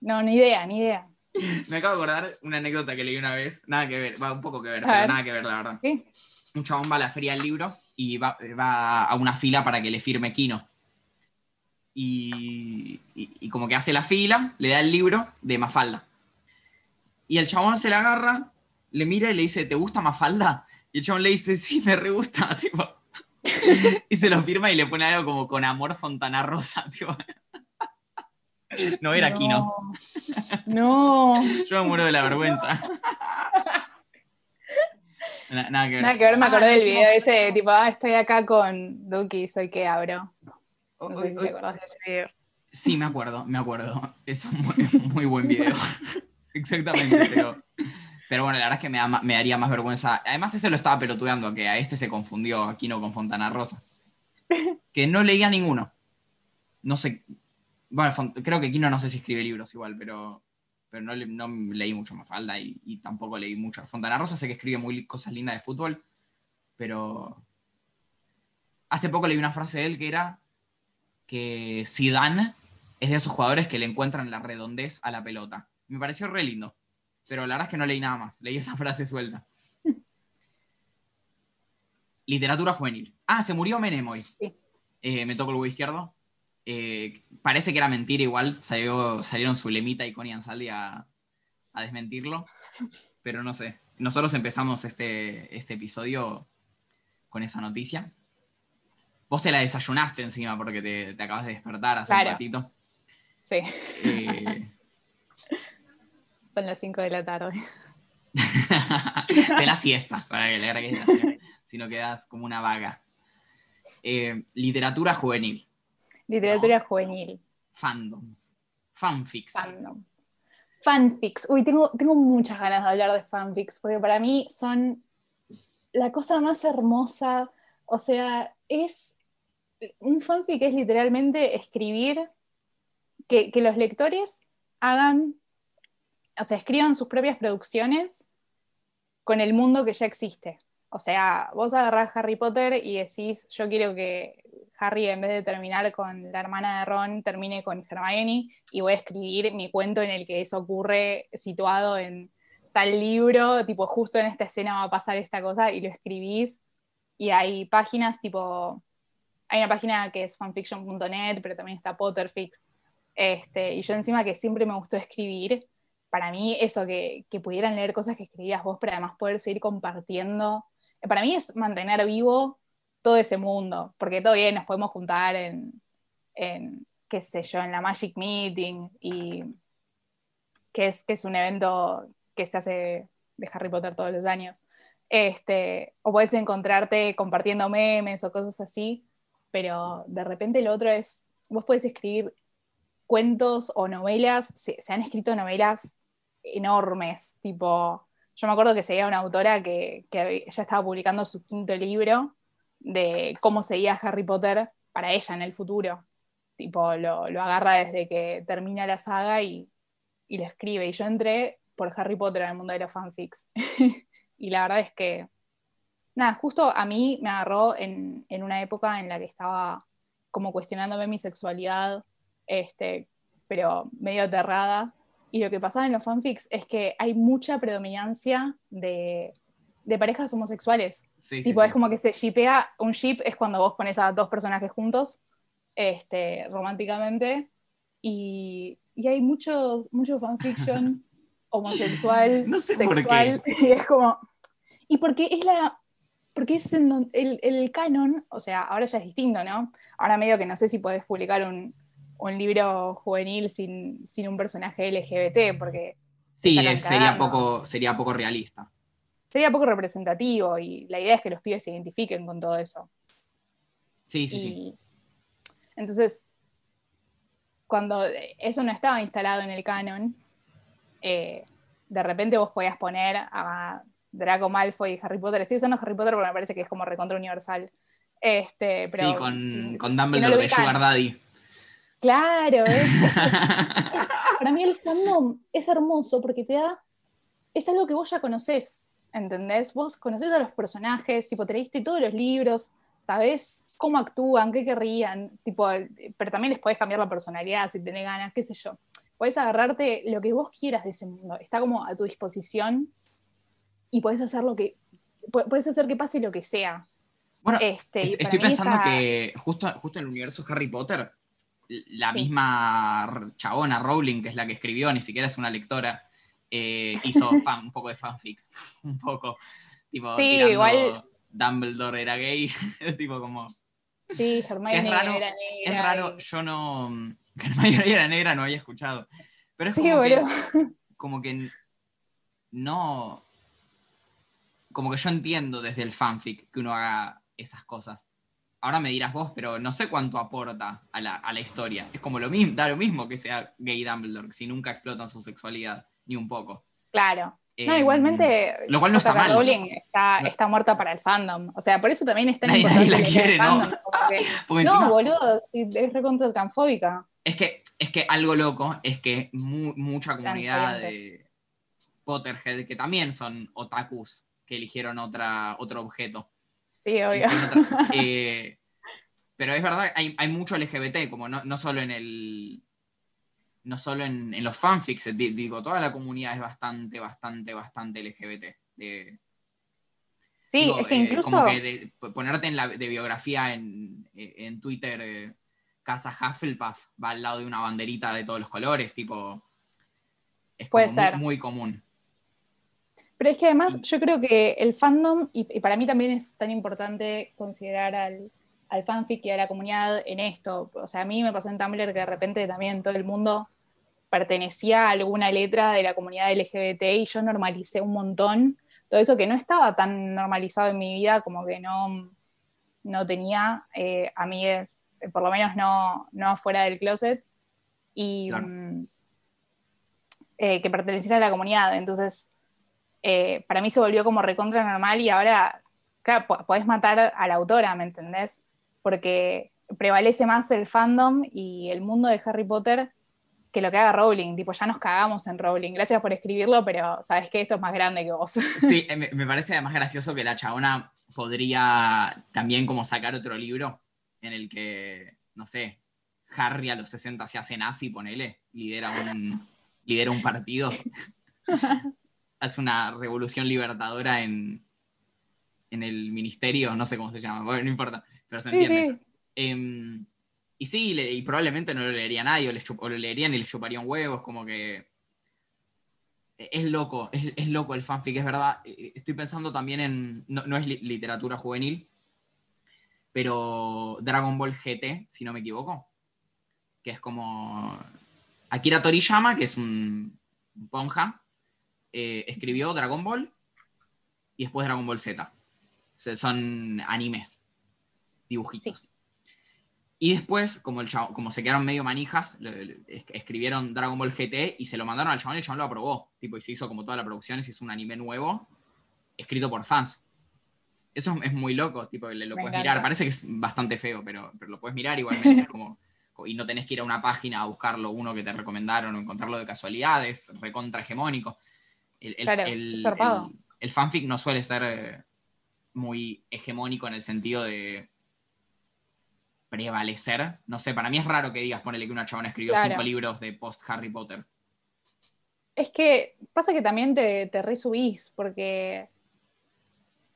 No, ni idea, ni idea. Me acabo de acordar una anécdota que leí una vez, nada que ver, va un poco que ver, pero nada que ver, la verdad. ¿Sí? Un chabón va a la feria del libro y va, a una fila para que le firme Kino. y, y como que hace la fila, le da el libro de Mafalda y el chabón se la agarra, le mira y le dice, ¿te gusta Mafalda? Y el chabón le dice, sí, me re gusta, tipo. y se lo firma y le pone algo como con amor Fontana Rosa, tipo. No era aquí, no. No. Yo me muero de la vergüenza. Nada, que ver. Nada que ver, me acordé del video ese, tipo, ah, estoy acá con Duki, soy que abro. No sé si te acordás de ese video. Sí, me acuerdo, me acuerdo. Es un muy buen video. Exactamente, pero, pero bueno, la verdad es que me, me, daría más vergüenza. Además, ese lo estaba pelotudeando, que a este se confundió, aquí no con Fontana Rosa. Que no leía ninguno. No sé. Bueno, creo que Kino no sé si escribe libros igual, pero, pero no, no leí mucho Mafalda y, y tampoco leí mucho. Fontana Rosa sé que escribe muy cosas lindas de fútbol, pero hace poco leí una frase de él que era que Zidane es de esos jugadores que le encuentran la redondez a la pelota. Me pareció re lindo. Pero la verdad es que no leí nada más. Leí esa frase suelta. Literatura juvenil. Ah, se murió Menem hoy. Eh, me tocó el huevo izquierdo. Eh, parece que era mentira igual. Salió, salieron su lemita y Connie Ansaldi a, a, desmentirlo. Pero no sé. Nosotros empezamos este, este episodio con esa noticia. Vos te la desayunaste encima porque te, acabas de despertar hace un ratito. Sí. Eh, son las 5 de la tarde. de la siesta, para que le agregues si no quedas como una vaga. Eh, literatura juvenil. Literatura juvenil. Fandoms. Fanfics. Fanfics. Uy, tengo, tengo muchas ganas de hablar de fanfics, porque para mí son la cosa más hermosa. O sea, es. Un fanfic es literalmente escribir que, que los lectores hagan o sea, escriban sus propias producciones con el mundo que ya existe. O sea, vos agarrás Harry Potter y decís, yo quiero que Harry en vez de terminar con la hermana de Ron, termine con Hermione y voy a escribir mi cuento en el que eso ocurre situado en tal libro, tipo justo en esta escena va a pasar esta cosa y lo escribís y hay páginas tipo, hay una página que es fanfiction.net, pero también está Potterfix, este, y yo encima que siempre me gustó escribir, para mí eso, que, que, pudieran leer cosas que escribías vos, pero además poder seguir compartiendo, para mí es mantener vivo todo ese mundo, porque todo bien, nos podemos juntar en, en qué sé yo, en la Magic Meeting, y que es, que es un evento que se hace de Harry Potter todos los años. Este, o puedes encontrarte compartiendo memes o cosas así, pero de repente lo otro es, vos puedes escribir cuentos o novelas, se, han escrito novelas enormes, tipo, yo me acuerdo que seguía una autora que, que ya estaba publicando su quinto libro de cómo seguía Harry Potter para ella en el futuro. Tipo, lo, lo agarra desde que termina la saga y, y, lo escribe. Y yo entré por Harry Potter el mundo de los fanfics. y la verdad es que, nada, justo a mí me agarró en, en, una época en la que estaba como cuestionándome mi sexualidad, este, pero medio aterrada. Y lo que pasaba en los fanfics es que hay mucha predominancia de, de parejas homosexuales. tipo, es como que se shipea, un ship es cuando vos pones a dos personajes juntos, este, románticamente, y, y hay muchos, mucho fanfiction homosexual, sexual, y es como, y porque es la, porque es en el, el, canon, o sea, ahora ya es distinto, ¿no? Ahora medio que no sé si podés publicar un, un libro juvenil sin, sin, un personaje LGBT, porque... Sí, sería poco, sería poco realista sería poco representativo y la idea es que los pibes se identifiquen con todo eso. Sí, sí, sí. Entonces, cuando eso no estaba instalado en el canon, eh, de repente vos podías poner a Draco Malfoy y Harry Potter. Estoy usando Harry Potter porque me parece que es como recontra universal. Este, pero, sí, con, con Dumbledore de Sugar Daddy. Claro, para mí el fandom es hermoso porque te da, es algo que vos ya conocés. ¿entendés? Vos conocés a los personajes, tipo, te leíste todos los libros, sabés cómo actúan, qué querrían, tipo, pero también les podés cambiar la personalidad si tenés ganas, qué sé yo. Podés agarrarte lo que vos quieras de ese mundo, está como a tu disposición y podés hacer lo que, podés hacer que pase lo que sea. Bueno, este, estoy pensando que justo, justo en el universo Harry Potter, la misma chabona Rowling, que es la que escribió, ni siquiera es una lectora, eh, hizo un poco de fanfic, un poco, tipo, sí, igual... Dumbledore era gay, tipo como... Sí, Hermione era negra. Es raro, yo no... Hermione era negra, no había escuchado. Pero es como, que, como que no... Como que yo entiendo desde el fanfic que uno haga esas cosas. Ahora me dirás vos, pero no sé cuánto aporta a la, a la historia. Es como lo mismo, da lo mismo que sea gay Dumbledore, si nunca explotan su sexualidad ni un poco. Claro. no, igualmente. Lo cual no está mal. Rowling está, está, muerta para el fandom. O sea, por eso también está en Nadie la quiere, ¿no? no, boludo, sí, es recontra transfóbica. Es que, es que algo loco es que mucha comunidad de Potterhead, que también son otakus, que eligieron otra, otro objeto. Sí, obvio. Eh, pero es verdad, hay, hay mucho LGBT, como no, no solo en el no solo en, los fanfics, digo, toda la comunidad es bastante, bastante, bastante LGBT. sí, es que eh, incluso... como que ponerte en la de biografía en, Twitter, eh, Casa Hufflepuff va al lado de una banderita de todos los colores, tipo... Es Puede ser. Muy, común. Pero es que además yo creo que el fandom, y, para mí también es tan importante considerar al, al fanfic y a la comunidad en esto. O sea, a mí me pasó en Tumblr que de repente también todo el mundo pertenecía a alguna letra de la comunidad LGBT y yo normalicé un montón todo eso que no estaba tan normalizado en mi vida, como que no, no tenía eh, amigues, por lo menos no, no fuera del closet, y mm, eh, que perteneciera a la comunidad. Entonces, eh, para mí se volvió como recontra normal y ahora, claro, podés matar a la autora, ¿me entendés? Porque prevalece más el fandom y el mundo de Harry Potter que lo que haga Rowling, tipo, ya nos cagamos en Rowling, gracias por escribirlo, pero sabes que esto es más grande que vos. Sí, me, me parece además gracioso que la chabona podría también como sacar otro libro en el que, no sé, Harry a los 60 se hace nazi, ponele, lidera un, lidera un partido, hace una revolución libertadora en, en el ministerio, no sé cómo se llama, bueno, no importa, pero se entiende. Sí, em, y sí, y probablemente no lo leería nadie, o, lo leerían y le chuparían huevos, como que. Es loco, es, es loco el fanfic, es verdad. Eh, Estoy pensando también en. No, no es li- literatura juvenil, pero Dragon Ball GT, si no me equivoco. Que es como. Akira Toriyama, que es un, un ponja, eh, escribió Dragon Ball y después Dragon Ball Z. Son animes, dibujitos. Y después, como, el chavo- como se quedaron medio manijas, le- le- es- escribieron Dragon Ball GT y se lo mandaron al chabón y el chabón lo aprobó. Tipo, y se hizo como toda la producción y se hizo un anime nuevo, escrito por fans. Eso es, es muy loco, tipo, le- lo Me puedes encanta. mirar. Parece que es bastante feo, pero, pero lo puedes mirar igualmente. como, y no tenés que ir a una página a buscarlo, uno que te recomendaron o encontrarlo de casualidad, es recontra hegemónico. El, el- Claro, el- es zarpado. el- el fanfic no suele ser eh, muy hegemónico en el sentido de prevalecer. No sé, para mí es raro que digas, ponele que una chabona escribió Claro. cinco libros de post Harry Potter. Es que pasa que también te, te resubís, porque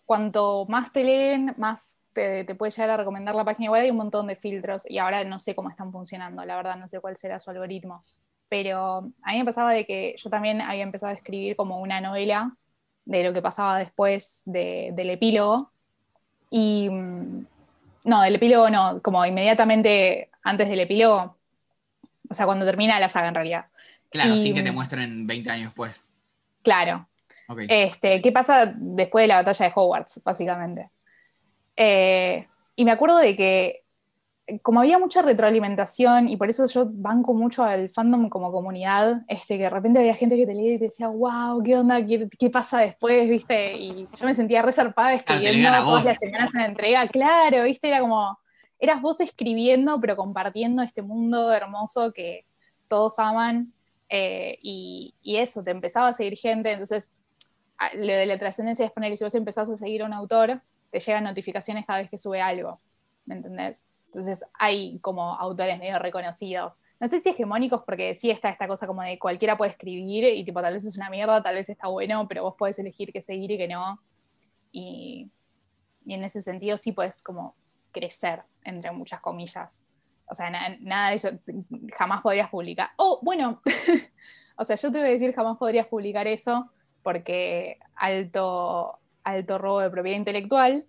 cuanto más te leen, más te, te puede llegar a recomendar la página. Igual hay un montón de filtros y ahora no sé cómo están funcionando, la verdad, no sé cuál será su algoritmo. Pero a mí me pasaba de que yo también había empezado a escribir como una novela de lo que pasaba después de- del epílogo. Y mm, no, del epílogo no, como inmediatamente antes del epílogo, o sea, cuando termina la saga en realidad. Claro, Y- sin que te muestren 20 años después. Claro. Este, ¿Qué pasa después de la batalla de Hogwarts, básicamente? Eh, y me acuerdo de que, como había mucha retroalimentación, y por eso yo banco mucho al fandom como comunidad, este, que de repente había gente que te leía y te decía, wow, ¿qué onda? ¿Qué, qué pasa después? ¿Viste? Y yo me sentía resarpada te escribiendo todas las semanas una entrega. Claro, ¿viste? Era como, eras vos escribiendo, pero compartiendo este mundo hermoso que todos aman. eh, y, y eso, te empezaba a seguir gente, entonces lo de la trascendencia es poner, si vos empezás a seguir a un autor, te llegan notificaciones cada vez que sube algo, ¿me entendés? Entonces hay como autores medio reconocidos. No sé si hegemónicos, porque sí está esta cosa como de cualquiera puede escribir y tipo tal vez es una mierda, tal vez está bueno, pero vos podés elegir qué seguir y qué no. Y, en ese sentido sí puedes como crecer, entre muchas comillas. O sea, na- nada de eso jamás podrías publicar. Oh, bueno, o sea, yo te voy a decir jamás podrías publicar eso porque alto, alto robo de propiedad intelectual,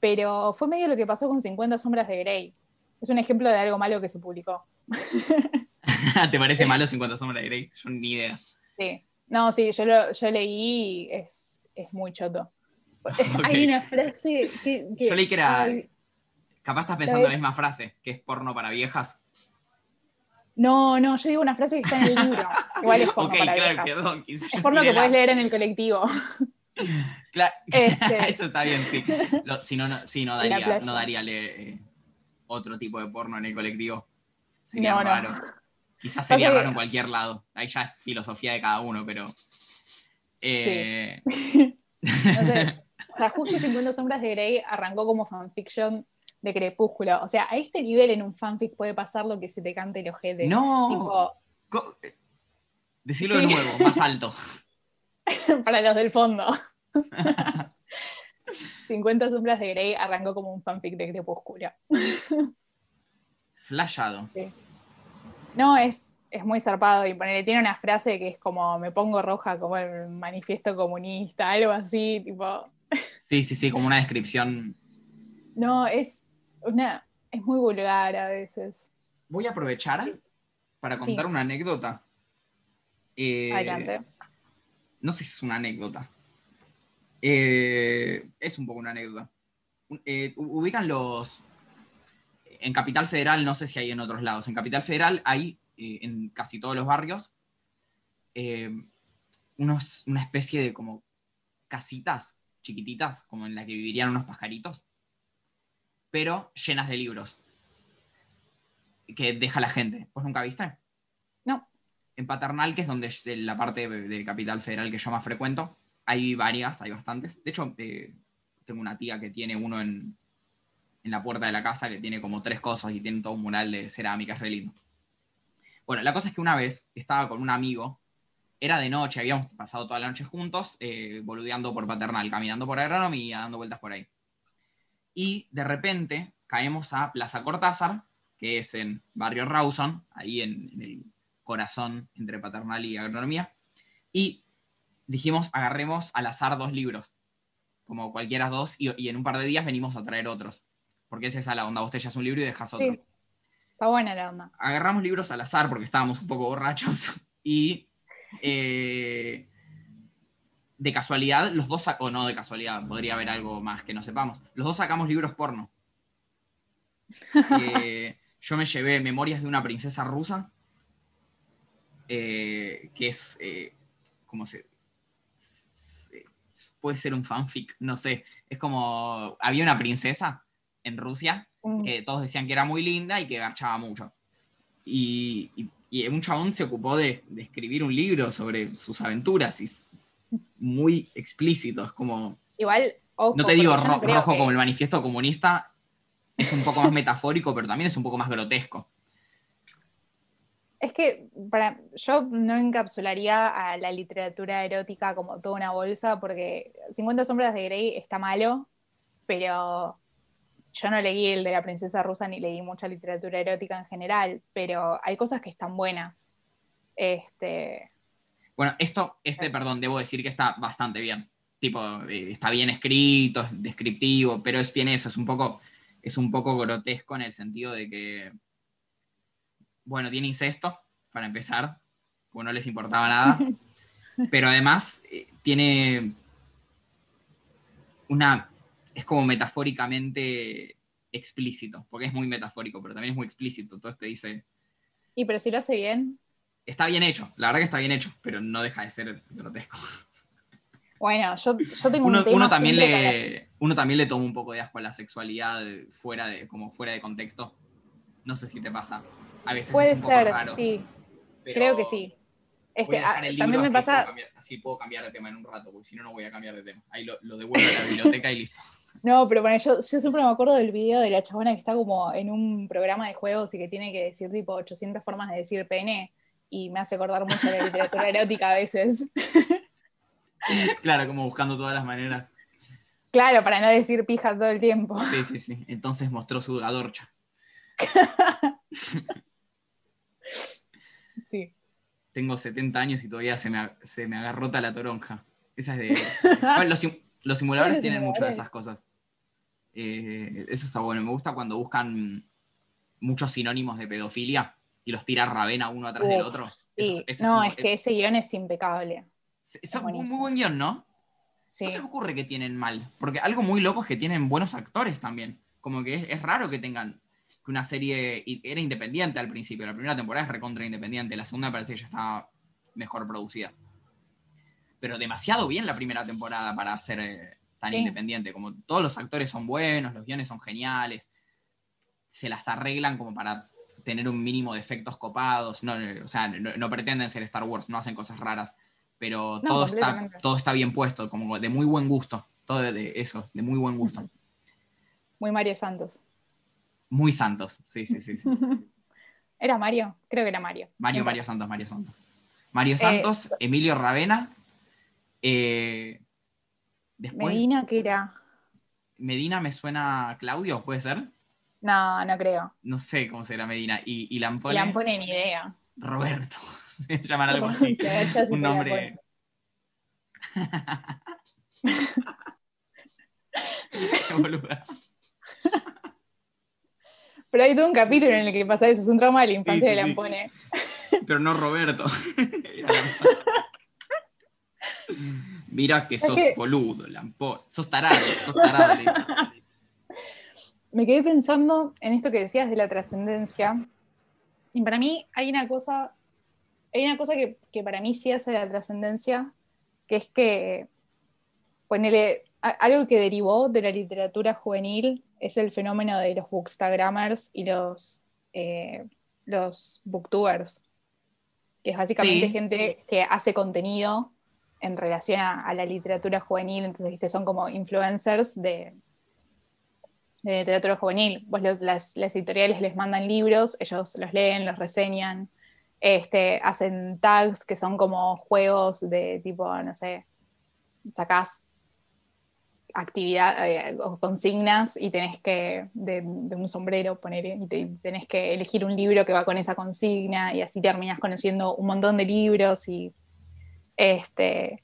pero fue medio lo que pasó con 50 sombras de Grey. Es un ejemplo de algo malo que se publicó. ¿Te parece malo 50 sombras de Grey? Yo ni idea. Sí. No, sí, yo, lo, yo leí y es, es muy choto. Hay una frase que, que- Yo leí que era- ay, Capaz estás pensando en la misma frase, que es porno para viejas. no, no, yo digo una frase que está en el libro. Igual es porno ok, para claro, viejas. perdón. Es porno que la- puedes leer en el colectivo. Claro, Este. eso está bien, sí. Lo- si no, no, sí, no daría, no daría le- eh, otro tipo de porno en el colectivo. Sería No, no. raro. Quizás sería raro en cualquier lado. Ahí ya es filosofía de cada uno, pero. eh, No sé. O sea, justo 50 sombras de Grey arrancó como fanfiction de Crepúsculo. O sea, a este nivel en un fanfic puede pasar lo que se te cante el ojete. no. Tipo, eh, Decilo Sí. de nuevo, más alto. para los del fondo. 50 sombras de Grey arrancó como un fanfic de Crepúsculo. Flashado. Sí. No, es, es muy zarpado y ponele, tiene una frase que es como me pongo roja como el manifiesto comunista, algo así, tipo, Sí, sí, sí, como una descripción. no, es una, es muy vulgar a veces. Voy a aprovechar para Sí. contar una anécdota. Eh, Adelante. no sé si es una anécdota. Eh, es un poco una anécdota. Eh, ubican los. En Capital Federal, no sé si hay en otros lados. En Capital Federal hay eh, en casi todos los barrios unos, una especie de como casitas chiquititas, como en la que vivirían unos pajaritos, pero llenas de libros que deja la gente. ¿Vos nunca viste? No. En Paternal, que es donde es la parte de Capital Federal que yo más frecuento, hay varias, hay bastantes. De hecho, eh, tengo una tía que tiene uno en, en la puerta de la casa que tiene como tres cosas y tiene todo un mural de cerámica, es re lindo. Bueno, la cosa es que una vez estaba con un amigo, era de noche, habíamos pasado toda la noche juntos, eh, boludeando por Paternal, caminando por agronomía, dando vueltas por ahí. Y de repente caemos a Plaza Cortázar, que es en Barrio Rawson, ahí en, en el corazón entre Paternal y Agronomía, y dijimos, agarremos al azar dos libros, como cualquiera dos, y, y en un par de días venimos a traer otros. Porque es esa la onda, vos te echas un libro y dejas otro. Sí. Está buena la onda. Agarramos libros al azar porque estábamos un poco borrachos y eh, de casualidad, los dos, o no de casualidad, podría haber algo más que no sepamos, los dos sacamos libros porno. Eh, yo me llevé Memorias de una princesa rusa, eh, que es, como se- Puede ser un fanfic, no sé. Es como, había una princesa en Rusia Mm. que todos decían que era muy linda y que garchaba mucho. Y, y- y un chabón se ocupó de, de escribir un libro sobre sus aventuras y es muy explícito, es como, Igual, ojo, no te digo no rojo que- como el manifiesto comunista, es un poco más metafórico, pero también es un poco más grotesco. Es que para, yo no encapsularía a la literatura erótica como toda una bolsa, porque 50 sombras de Grey está malo, pero yo no leí el de la princesa rusa ni leí mucha literatura erótica en general, pero hay cosas que están buenas. Este, Bueno, esto, este, perdón, debo decir que está bastante bien. Tipo, eh, está bien escrito, es descriptivo, pero es, tiene eso, es un poco, es un poco grotesco en el sentido de que, bueno, tiene incesto, para empezar, como no les importaba nada, pero además eh, tiene una, es como metafóricamente explícito, porque es muy metafórico, pero también es muy explícito, entonces te dice, y pero si lo hace bien, está bien hecho, la verdad que está bien hecho, pero no deja de ser grotesco. bueno, yo, yo tengo Uno, un tema uno también le, uno también le toma un poco de asco a la sexualidad fuera de, como fuera de contexto. No sé si te pasa. A veces Puede es un poco ser, raro. sí, creo que sí. Este, a dejar ah, también me así pasa, Puedo cambiar, así puedo cambiar de tema en un rato, porque si no, no voy a cambiar de tema. Ahí lo, lo devuelvo a la biblioteca y listo. No, pero bueno, yo, yo siempre me acuerdo del video de la chabona que está como en un programa de juegos y que tiene que decir tipo 800 formas de decir pene y me hace acordar mucho de la literatura erótica a veces. Claro, como buscando todas las maneras. Claro, para no decir pija todo el tiempo. Sí, sí, sí. Entonces mostró su adorcha. Sí. Tengo 70 años y todavía se me, se me agarrota la toronja. Esa es de. Bueno, los, sim- los simuladores tienen mucho de simuladores. esas cosas. Eh, eso está bueno. Me gusta cuando buscan muchos sinónimos de pedofilia y los tira Ravena uno atrás del Uf, otro. sí. Eso- no, un- es que ese guion es impecable. es- es un muy buen guion, ¿no? Sí. No se me ocurre que tienen mal. Porque algo muy loco es que tienen buenos actores también. Como que es, es raro que tengan que una serie era independiente al principio. La primera temporada es recontra independiente. La segunda parece que ya estaba mejor producida. Pero demasiado bien la primera temporada para ser eh, tan Sí. independiente. Como todos los actores son buenos, los guiones son geniales. Se las arreglan como para tener un mínimo de efectos copados. No, no, o sea, no, no pretenden ser Star Wars, no hacen cosas raras. Pero No, todo, está, todo está bien puesto, como de muy buen gusto. Todo de, de eso, de muy buen gusto. Muy Mario Santos. Muy santos, sí, sí, sí. sí. ¿Era Mario? Creo que era Mario. Mario, Mario Santos, Mario Santos. Mario Santos, Emilio Ravena. eh, después, Medina. Medina, ¿qué era? me suena a Claudio, ¿puede ser? No, no creo. No sé cómo será Medina. Y, y Lampone, Y pone ni idea. Roberto. Se llaman algo así. Un nombre. Qué boluda. Pero hay todo un capítulo en el que pasa eso, es un trauma de la infancia Sí, sí, de sí. Lampone. Pero no Roberto. Mira que sos que- boludo, Lampone. Sos tarado, sos tarado. Me quedé pensando en esto que decías de la trascendencia. Y para mí hay una cosa, hay una cosa que, que para mí sí hace la trascendencia, que es que ponele, algo que derivó de la literatura juvenil es el fenómeno de los bookstagrammers y los, eh, los booktubers, que es básicamente Sí. gente que hace contenido en relación a, a la literatura juvenil, entonces ¿viste? son como influencers de, de literatura juvenil. Vos los- las, las editoriales les mandan libros, ellos los leen, los reseñan, este, hacen tags que son como juegos de tipo, no sé, sacás actividad eh, o consignas y tenés que, de, un sombrero poner, y te- tenés que elegir un libro que va con esa consigna y así terminás conociendo un montón de libros y este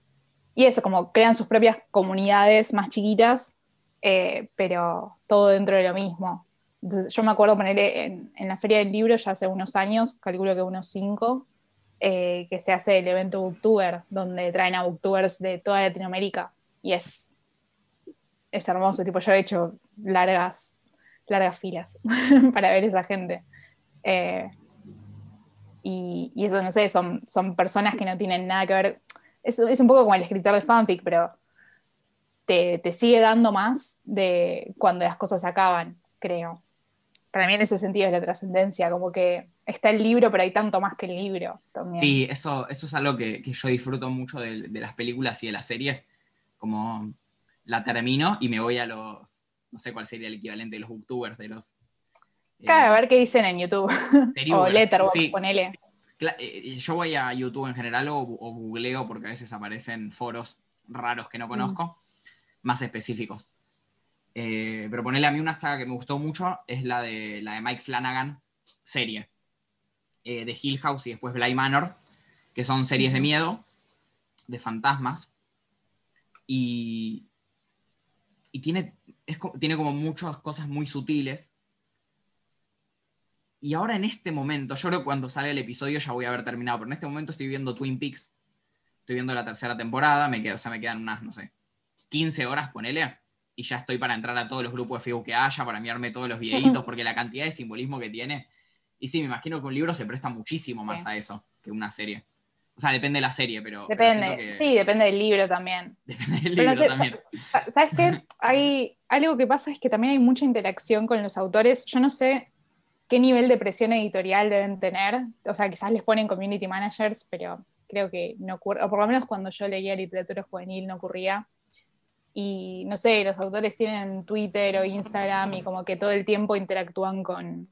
y eso, como crean sus propias comunidades más chiquitas, eh, pero todo dentro de lo mismo. Entonces, yo me acuerdo poner en, en, la Feria del Libro ya hace unos años, calculo que unos cinco, eh, que se hace el evento Booktuber, donde traen a Booktubers de toda Latinoamérica. Y es, es hermoso, tipo, yo he hecho largas, largas filas para ver esa gente. Eh, y, eso, no sé, son, son personas que no tienen nada que ver. Es, es un poco como el escritor de fanfic, pero te, te sigue dando más de cuando las cosas acaban, creo para mí en ese sentido es la trascendencia, como que está el libro, pero hay tanto más que el libro también. Sí, eso, eso es algo que, yo disfruto mucho de, las películas y de las series, como la termino y me voy a los, no sé cuál sería el equivalente de los booktubers, de los... Claro, a ver qué dicen en YouTube. o Letterboxd, ponele. Eh, yo voy a YouTube en general o, googleo porque a veces aparecen foros raros que no mm. conozco, más específicos. Eh, pero ponerle a mí una saga que me gustó mucho es la de, la de Mike Flanagan, serie. Eh, de Hill House y después Bly Manor, que son series de miedo, de fantasmas. Y, y tiene, tiene como muchas cosas muy sutiles. Y ahora en este momento, yo creo que cuando sale el episodio ya voy a haber terminado, pero en este momento estoy viendo Twin Peaks. Estoy viendo la tercera temporada, me quedo, o sea, me quedan unas, no sé, 15 horas, ponele y ya estoy para entrar a todos los grupos de Facebook que haya, para enviarme todos los videitos, porque la cantidad de simbolismo que tiene. Y sí, me imagino que un libro se presta muchísimo más a eso que una serie. O sea, depende de la serie, pero. Depende, sí, depende del libro también. Depende del libro también. ¿Sabes qué? Hay algo que pasa es que también hay mucha interacción con los autores. Yo no sé qué nivel de presión editorial deben tener. O sea, quizás les ponen community managers, pero creo que no ocurre. O por lo menos cuando yo leía literatura juvenil no ocurría y no sé, los autores tienen Twitter o Instagram y como que todo el tiempo interactúan con,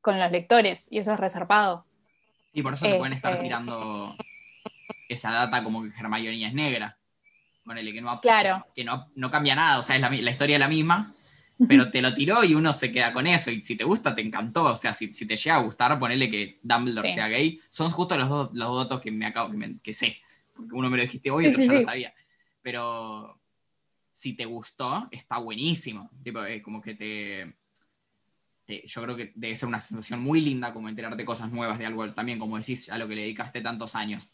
con los lectores y eso es resarpado. Sí, por eso te pueden estar este tirando esa data como que Hermione es negra. Ponele que no, claro. que no, no cambia nada, o sea, es la, la, historia es la misma, pero te lo tiró y uno se queda con eso. Y si te gusta, te encantó. O sea, si, si te llega a gustar, ponele que Dumbledore sea gay. Son justo los dos los datos que me acabo que, que sé. Porque uno me lo dijiste hoy y otro ya lo sabía. Pero si te gustó, está buenísimo. Tipo, eh, como que te, Yo creo que debe ser una sensación muy linda como enterarte cosas nuevas de algo también, como decís, a lo que le dedicaste tantos años.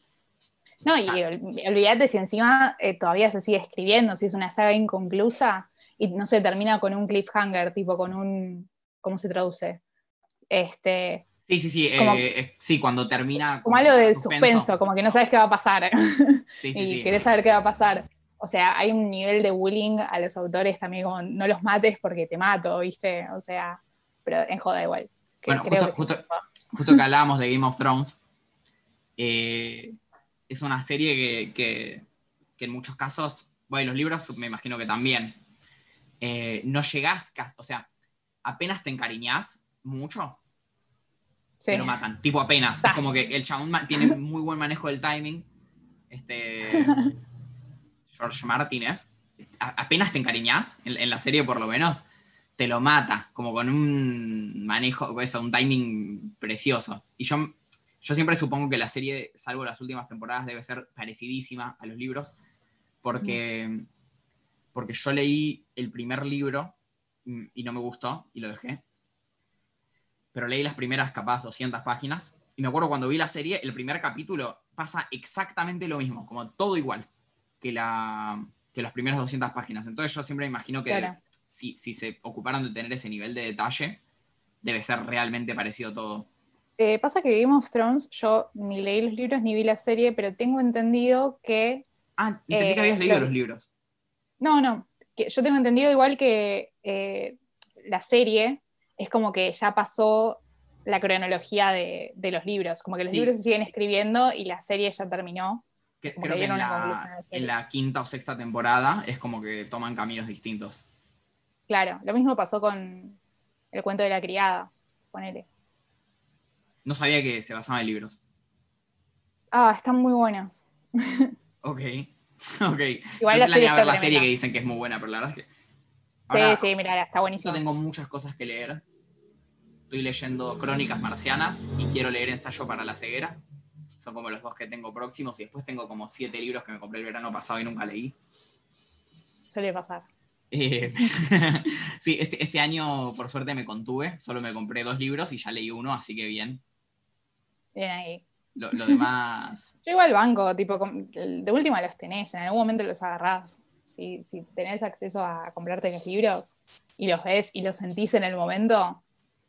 No, y ah. olvídate si encima eh, todavía se sigue escribiendo, si es una saga inconclusa y no se termina con un cliffhanger, tipo con un. ¿Cómo se traduce? Este. Sí, sí, sí. Eh, sí, cuando termina. Como algo de suspenso, como que no sabes qué va a pasar. Sí, sí, y querés saber qué va a pasar. O sea, hay un nivel de bullying a los autores también como no los mates porque te mato, ¿viste? O sea, pero en joda igual. Bueno, justo, que hablábamos de Game of Thrones, eh, es una serie que, en muchos casos, bueno, los libros me imagino que también, eh, no llegás, o sea, apenas te encariñás mucho, sí. te lo matan, tipo apenas. Es como que el chabón tiene muy buen manejo del timing. Este, George Martínez, apenas te encariñas, en, la serie por lo menos, te lo mata, como con un manejo, eso, un timing precioso. Y yo, yo siempre supongo que la serie, salvo las últimas temporadas, debe ser parecidísima a los libros, porque, porque yo leí el primer libro y no me gustó y lo dejé. Pero leí las primeras, capaz, 200 páginas. Y me acuerdo cuando vi la serie, el primer capítulo pasa exactamente lo mismo, como todo igual que, la, que las primeras 200 páginas. Entonces yo siempre imagino que si, se ocuparan de tener ese nivel de detalle, debe ser realmente parecido todo. Eh, pasa que Game of Thrones, yo ni leí los libros ni vi la serie, pero tengo entendido que... Ah, entendí que habías leído los libros. No, no, que yo tengo entendido igual que eh, la serie es como que ya pasó la cronología de, los libros, como que los libros se siguen escribiendo y la serie ya terminó creo que en la, quinta o sexta temporada es como que toman caminos distintos. Claro, lo mismo pasó con el cuento de la criada, ponele. No sabía que se basaban en libros. Ah, están muy buenos. ok, ok. Igual la serie, ver la serie que dicen que es muy buena, pero la verdad es que... sí, sí, mira, está buenísimo. Yo tengo muchas cosas que leer. Estoy leyendo Crónicas Marcianas y quiero leer Ensayo para la ceguera Son como los dos que tengo próximos y después tengo como siete libros que me compré el verano pasado y nunca leí. Suele pasar. Eh, sí, este, este, año por suerte me contuve, solo me compré dos libros y ya leí uno, así que bien. Bien ahí. Lo, demás... Yo igual banco, tipo, de última los tenés, en algún momento los agarrás. Si, si tenés acceso a comprarte los libros y los ves y los sentís en el momento,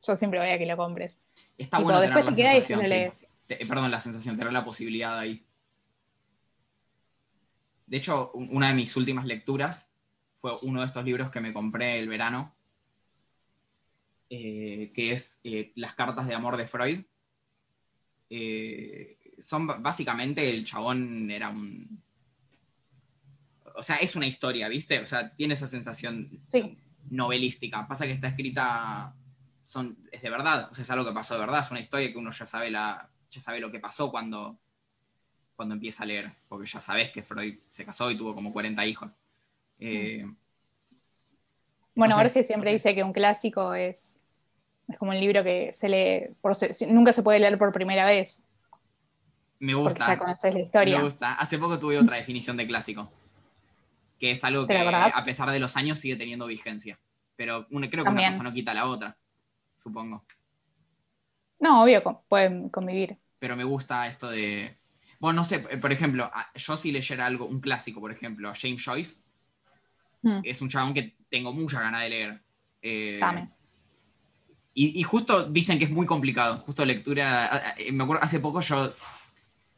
yo siempre voy a que lo compres. Está bueno después te y lo lees. perdón, la sensación, tener la posibilidad ahí. De hecho, una de mis últimas lecturas fue uno de estos libros que me compré el verano, eh, que es eh, Las cartas de amor de Freud. Eh, son básicamente el chabón era un. O sea, es una historia, ¿viste? O sea, tiene esa sensación novelística. Pasa que está escrita. Son, es de verdad, o sea, es algo que pasó de verdad, es una historia que uno ya sabe, la, ya sabe lo que pasó cuando, cuando empieza a leer, porque ya sabes que Freud se casó y tuvo como 40 hijos. Eh, bueno, Borges siempre dice que un clásico es, es como un libro que se lee, nunca se puede leer por primera vez. Me gusta. Porque ya conoces la historia. Me gusta. Hace poco tuve otra definición de clásico, que es algo que a pesar de los años sigue teniendo vigencia. Pero creo que una cosa no quita la otra, supongo. No, obvio, pueden convivir. Pero me gusta esto de... Bueno, no sé, por ejemplo, yo si leyera algo, un clásico, por ejemplo, James Joyce, Mm. Es un chabón que tengo mucha ganas de leer. Eh, y, justo dicen que es muy complicado. Justo lectura. Me acuerdo, hace poco yo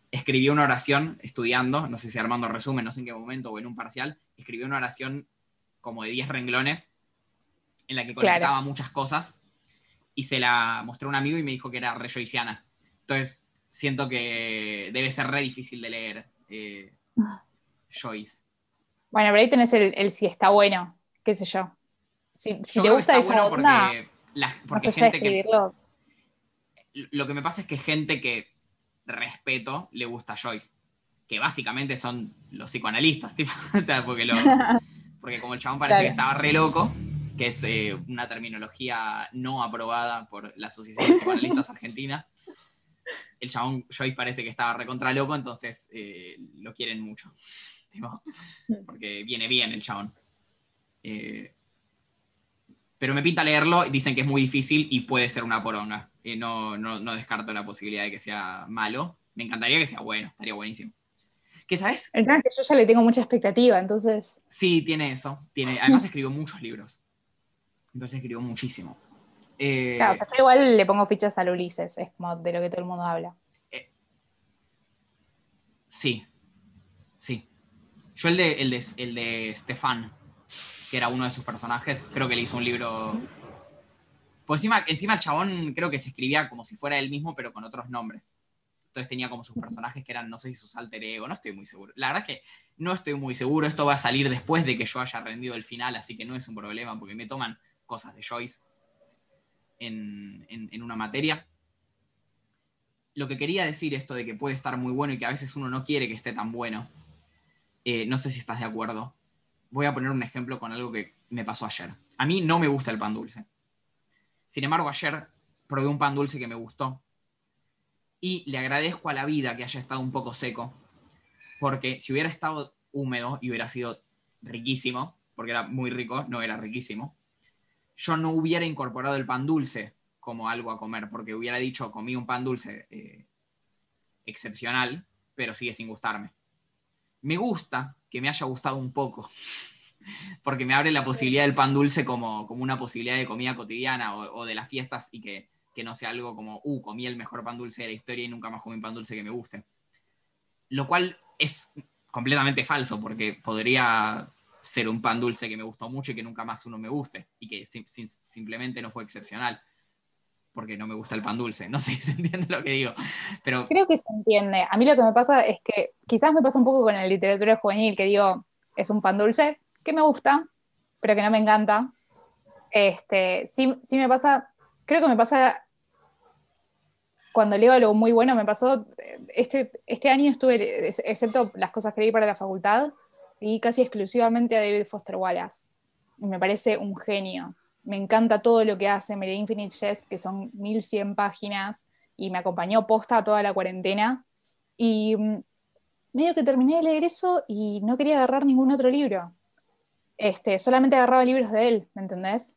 escribí una oración estudiando, no sé si armando resumen, no sé en qué momento o en un parcial, escribí una oración como de 10 renglones en la que conectaba muchas cosas y se la mostré a un amigo y me dijo que era re Entonces, siento que debe ser re difícil de leer eh, Joyce. Bueno, pero ahí tenés el, si está bueno, qué sé yo. Si, te gusta esa bueno porque, porque gente que, Lo que me pasa es que gente que respeto le gusta a Joyce, que básicamente son los psicoanalistas, tipo, o sea, porque, porque como el chabón parece que estaba re loco, que es eh, una terminología no aprobada por la Asociación de Psicoanalistas Argentina, el chabón Joyce parece que estaba recontra loco, entonces eh, lo quieren mucho. Porque viene bien el chabón. Eh, pero me pinta leerlo, dicen que es muy difícil y puede ser una poronga. Eh, no, no, descarto la posibilidad de que sea malo. Me encantaría que sea bueno, estaría buenísimo. ¿Qué sabes? El que yo ya le tengo mucha expectativa, entonces. Sí, tiene eso. Tiene, además escribió muchos libros. Entonces escribió muchísimo. Eh, claro, yo igual le pongo fichas al Ulises, es como de lo que todo el mundo habla. sí, yo el de, el de, el de Stefan, que era uno de sus personajes, creo que le hizo un libro... Pues encima, encima el chabón creo que se escribía como si fuera él mismo, pero con otros nombres. Entonces tenía como sus personajes que eran, no sé si sus alter ego, no estoy muy seguro. La verdad es que no estoy muy seguro, esto va a salir después de que yo haya rendido el final, así que no es un problema, porque me toman cosas de Joyce en, en una materia. Lo que quería decir esto de que puede estar muy bueno y que a veces uno no quiere que esté tan bueno, eh, no sé si estás de acuerdo. Voy a poner un ejemplo con algo que me pasó ayer. A mí no me gusta el pan dulce. Sin embargo, ayer probé un pan dulce que me gustó. Y le agradezco a la vida que haya estado un poco seco, porque si hubiera estado húmedo y hubiera sido riquísimo, porque era muy rico, no era riquísimo, yo no hubiera incorporado el pan dulce como algo a comer, porque hubiera dicho, comí un pan dulce eh, excepcional, pero sigue sin gustarme me gusta que me haya gustado un poco, porque me abre la posibilidad del pan dulce como, como una posibilidad de comida cotidiana o, de las fiestas y que, no sea algo como, uh, comí el mejor pan dulce de la historia y nunca más comí un pan dulce que me guste. Lo cual es completamente falso, porque podría ser un pan dulce que me gustó mucho y que nunca más uno me guste, y que simplemente no fue excepcional porque no me gusta el pan dulce. No sé si se entiende lo que digo. Pero... Creo que se entiende. A mí lo que me pasa es que quizás me pasa un poco con la literatura juvenil, que digo, es un pan dulce que me gusta, pero que no me encanta. Este, sí, sí me pasa, creo que me pasa cuando leo algo muy bueno, me pasó, este, este año estuve, excepto las cosas que leí para la facultad, y casi exclusivamente a David Foster Wallace. Y me parece un genio me encanta todo lo que hace, me Infinite Jest, que son 1100 páginas, y me acompañó posta toda la cuarentena. Y mm, medio que terminé de leer eso y no quería agarrar ningún otro libro. Este, solamente agarraba libros de él, ¿me entendés?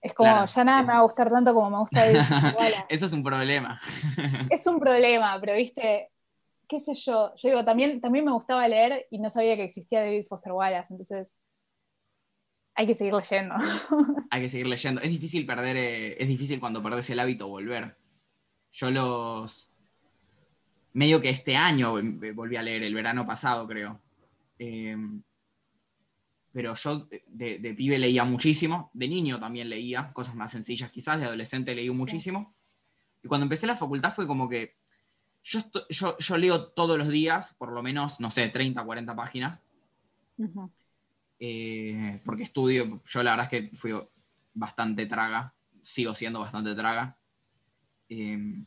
Es como, ya nada me va a gustar tanto como me gusta David Eso es un problema. es un problema, pero viste, qué sé yo. Yo digo, también, también me gustaba leer y no sabía que existía David Foster Wallace, entonces hay que seguir leyendo. hay que seguir leyendo. Es difícil perder, eh, es difícil cuando perdés el hábito volver. Yo los. Medio que este año volví a leer, el verano pasado, creo. Eh, pero yo de, pibe leía muchísimo, de niño también leía, cosas más sencillas quizás, de adolescente leí muchísimo. Y cuando empecé la facultad fue como que yo, yo, leo todos los días, por lo menos, no sé, 30, 40 páginas. Eh, porque estudio, yo la verdad es que fui bastante traga, sigo siendo bastante traga. Em,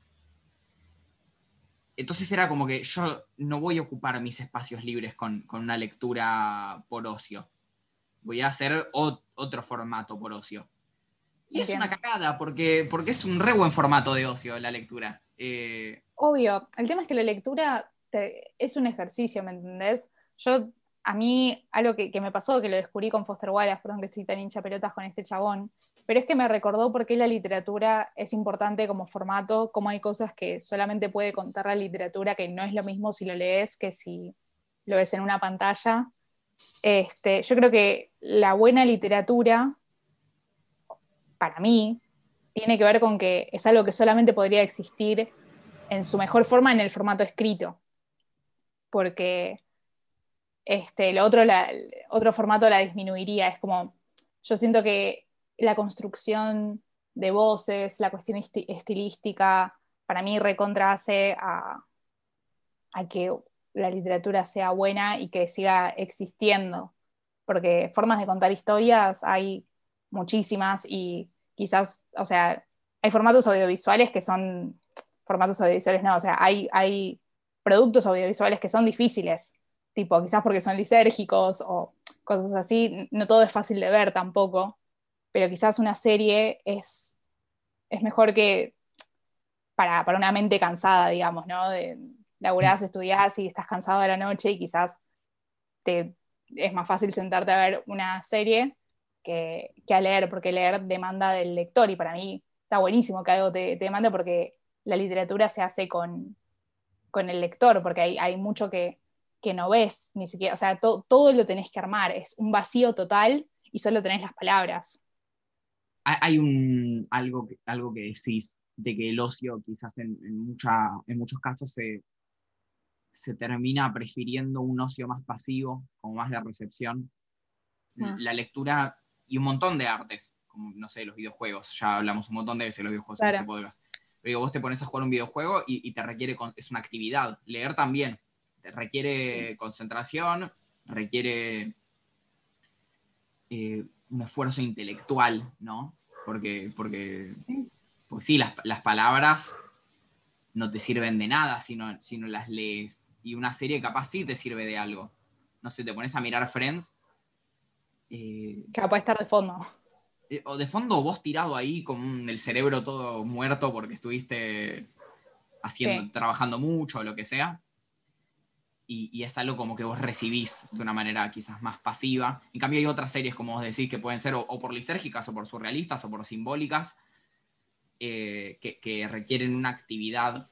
entonces era como que yo no voy a ocupar mis espacios libres con, con una lectura por ocio voy a hacer otro formato por ocio. Y es una cagada, porque, porque es un re buen formato de ocio la lectura. Eh, Obvio, el tema es que la lectura es un ejercicio, ¿me entendés? Yo, a mí, algo que, me pasó, que lo descubrí con Foster Wallace, perdón que estoy tan hincha pelotas con este chabón, pero es que me recordó por qué la literatura es importante como formato, cómo hay cosas que solamente puede contar la literatura, que no es lo mismo si lo lees que si lo ves en una pantalla. Este, yo creo que la buena literatura, para mí, tiene que ver con que es algo que solamente podría existir en su mejor forma en el formato escrito. Porque este, el otro, otro formato la disminuiría. Es como, yo siento que la construcción de voces, la cuestión estilística, para mí recontra hace a, a que la literatura sea buena y que siga existiendo, porque formas de contar historias hay muchísimas y quizás, o sea, hay formatos audiovisuales que son, formatos audiovisuales no, o sea, hay, hay productos audiovisuales que son difíciles, tipo, quizás porque son lisérgicos o cosas así, no todo es fácil de ver tampoco, pero quizás una serie es, es mejor que para, para una mente cansada, digamos, ¿no? De, laburás, estudiás y estás cansado de la noche y quizás te, es más fácil sentarte a ver una serie que, a leer, porque leer demanda del lector y para mí está buenísimo que algo te, demande porque la literatura se hace con, el lector, porque hay, hay mucho que, no ves, ni siquiera, o sea, todo lo tenés que armar, es un vacío total y solo tenés las palabras. Hay un, algo, algo que decís de que el ocio quizás en, mucha, en muchos casos se, se termina prefiriendo un ocio más pasivo, como más de recepción. Ah. La lectura y un montón de artes, como, no sé, los videojuegos. Ya hablamos un montón de veces de los videojuegos en este podcast. Pero vos te pones a jugar un videojuego y, te requiere, es una actividad. Leer también. Requiere concentración, requiere eh, un esfuerzo intelectual, ¿no? Porque, porque, pues sí, las, las palabras no te sirven de nada si no, si no las lees. Y una serie capaz sí te sirve de algo. No sé, te pones a mirar Friends. Eh, que puede estar de fondo. Eh, o de fondo vos tirado ahí con el cerebro todo muerto porque estuviste haciendo, trabajando mucho o lo que sea. Y, es algo como que vos recibís de una manera quizás más pasiva. En cambio hay otras series, como vos decís, que pueden ser o, por lisérgicas o por surrealistas o por simbólicas, eh, que, requieren una actividad.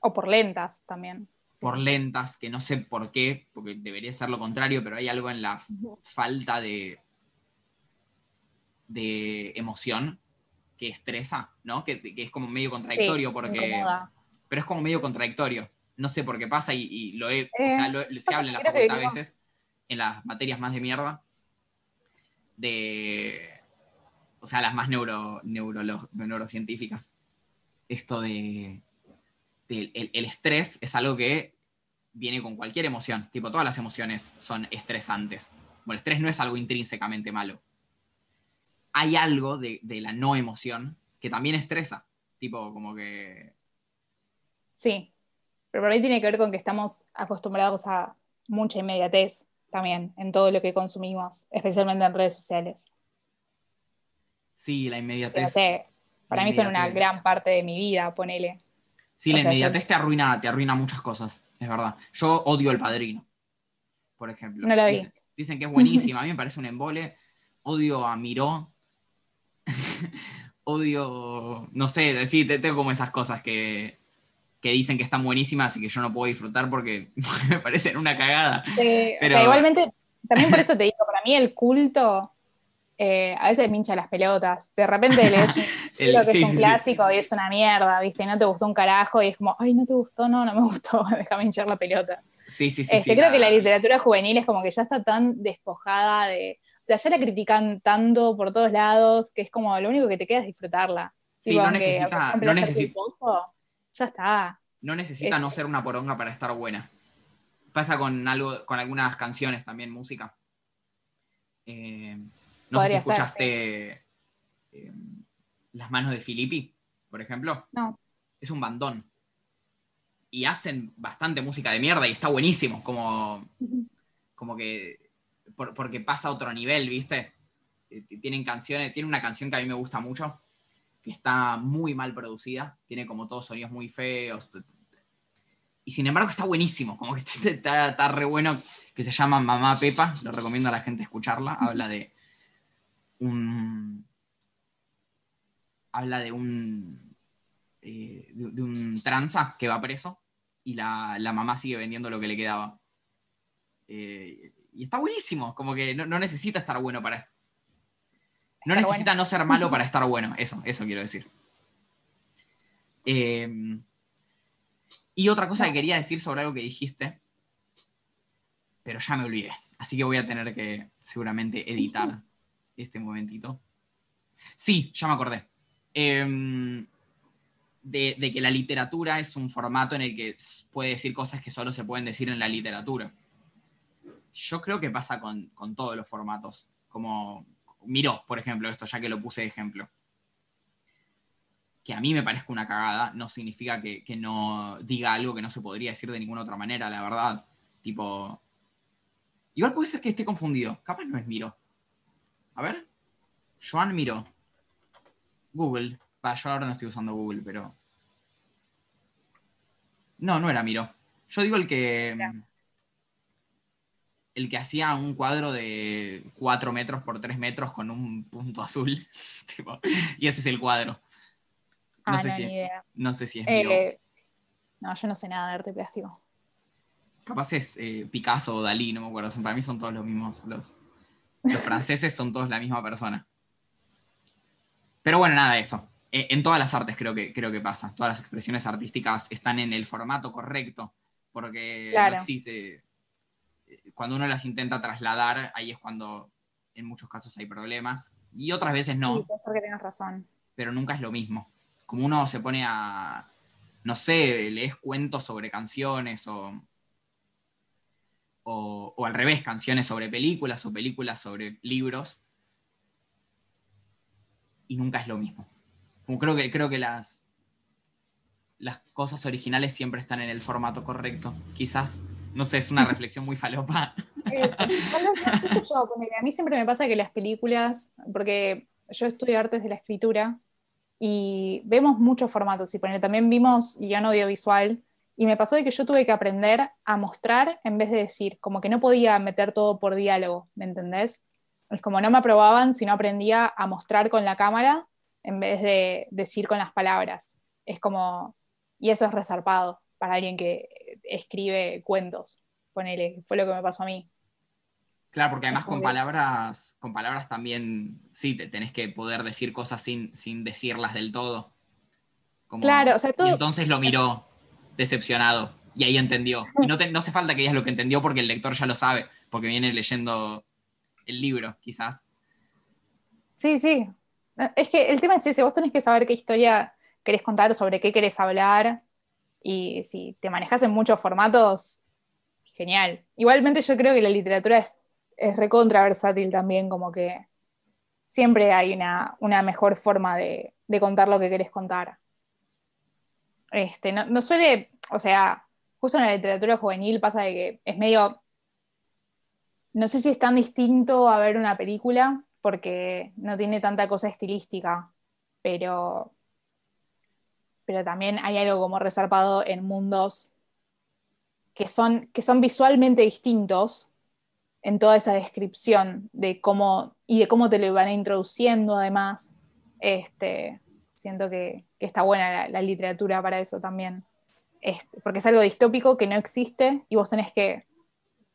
O por lentas también. Por lentas, que no sé por qué, porque debería ser lo contrario, pero hay algo en la falta de, de emoción que estresa, ¿no? Que, es como medio contradictorio, porque. Pero es como medio contradictorio. No sé por qué pasa y, lo he. o sea, eh, se habla en la facultad a veces, en las materias más de mierda, de o sea, las más neuro, neurocientíficas, esto de, el, estrés es algo que viene con cualquier emoción, tipo todas las emociones son estresantes. Bueno, el estrés no es algo intrínsecamente malo. Hay algo de, la no emoción que también estresa, tipo como que... Sí, pero por ahí tiene que ver con que estamos acostumbrados a mucha inmediatez también en todo lo que consumimos, especialmente en redes sociales. Sí, la inmediatez. para mí son una gran parte de mi vida, ponele. Sí, O la sea, yo- inmediatez te arruina, te arruina muchas cosas, es verdad. Yo odio El Padrino, por ejemplo. No la vi. Dicen, dicen que es buenísima, a mí me parece un embole. Odio a Miró. odio, no sé, sí, te- tengo como esas cosas que, que dicen que están buenísimas y que yo no puedo disfrutar porque me parecen una cagada. O Pero- sea, igualmente, también por eso te digo, para mí el culto eh, a veces me hincha las pelotas. De repente lees un El- libro que sí, es un sí. clásico y es una mierda, ¿viste? Y no te gustó un carajo y es como, ay, no te gustó, no, no me gustó, déjame hinchar las pelotas. Sí, sí, sí. Este, sí, creo que la literatura juvenil es como que ya está tan despojada de. O sea, ya la critican tanto por todos lados que es como lo único que te queda es disfrutarla. Sí, Tipo, no aunque- necesita- aunque no necesita- Ya está. No necesita Es- no ser una poronga para estar buena. Pasa con algo, con algunas canciones también, música. Eh, no sé si escuchaste eh, Las manos de Filippi, por ejemplo. No. Es un bandón. Y hacen bastante música de mierda y está buenísimo. Como, como que. por- porque pasa a otro nivel, ¿viste? Eh, Tienen canciones. Tiene una canción que a mí me gusta mucho. Que está muy mal producida. Tiene como todos sonidos muy feos. Y sin embargo está buenísimo. Como que está, está- está re bueno. Que se llama Mamá Pepa. Lo recomiendo a la gente escucharla. Habla de un. Habla de un. eh, de, de un tranza que va preso. Y la, la mamá sigue vendiendo lo que le quedaba. Eh, y está buenísimo. Como que no, no necesita estar bueno para. No Estar necesita no ser malo para estar bueno. Eso, eso quiero decir. Eh, y otra cosa que quería decir sobre algo que dijiste, pero ya me olvidé. Así que voy a tener que seguramente editar este momentito. Sí, ya me acordé. Em, de, de que la literatura es un formato en el que puede decir cosas que solo se pueden decir en la literatura. Yo creo que pasa con, con todos los formatos. Como Miró, por ejemplo, esto ya que lo puse de ejemplo. Que a mí me parezca una cagada, no significa que, que no diga algo que no se podría decir de ninguna otra manera, la verdad. Tipo. Igual puede ser que esté confundido. Capaz no es Miró. A ver. Joan Miró. Google. Yo ahora no estoy usando Google, pero. No, no era Miró. Yo digo el que. El que hacía un cuadro de 4 metros por 3 metros con un punto azul. Tipo, y ese es el cuadro. No Ah, sé no, si ni idea. No sé si es. Eh, no, yo no sé nada de arte plástico. Capaz es eh, Picasso o Dalí, no me acuerdo. Para mí son todos los mismos. Los, los franceses son todos la misma persona. Pero bueno, nada de eso. Eh, en todas las artes creo que, creo que pasa. Todas las expresiones artísticas están en el formato correcto. Porque Claro. no existe. Cuando uno las intenta trasladar, ahí es cuando en muchos casos hay problemas. Y otras veces no Sí, puede ser que tengas razón. pero nunca es lo mismo. Como uno se pone a, no sé, lees cuentos sobre canciones o, o, o al revés, canciones sobre películas o películas sobre libros, y nunca es lo mismo. Como creo que, creo que las, las cosas originales siempre están en el formato correcto. Quizás, no sé, es una reflexión muy falopa. Eh, a mí siempre me pasa que las películas, porque yo estudio artes de la escritura y vemos muchos formatos, y también vimos guion audiovisual, y me pasó de que yo tuve que aprender a mostrar en vez de decir, como que no podía meter todo por diálogo, ¿me entendés? Es como no me aprobaban, sino aprendía a mostrar con la cámara en vez de decir con las palabras. Es como, y eso es resarpado para alguien que escribe cuentos, ponele, fue lo que me pasó a mí. Claro, porque además con palabras, con palabras también, sí, te tenés que poder decir cosas sin, sin decirlas del todo. Como- Claro, o sea, todo- Y entonces lo miró decepcionado y ahí entendió. Y no, te- no hace falta que digas lo que entendió porque el lector ya lo sabe, porque viene leyendo el libro, quizás. Sí, sí. Es que el tema es ese, vos tenés que saber qué historia querés contar, sobre qué querés hablar, y si te manejas en muchos formatos, genial. Igualmente yo creo que la literatura es, es recontra versátil también, como que siempre hay una, una mejor forma de, de contar lo que querés contar. Este, no, no suele, o sea, justo en la literatura juvenil pasa de que es medio no sé si es tan distinto a ver una película, porque no tiene tanta cosa estilística, pero pero también hay algo como resarpado en mundos que son, que son visualmente distintos en toda esa descripción de cómo y de cómo te lo van introduciendo además. Este, siento que, está buena la, literatura para eso también. Porque es algo distópico que no existe y vos tenés que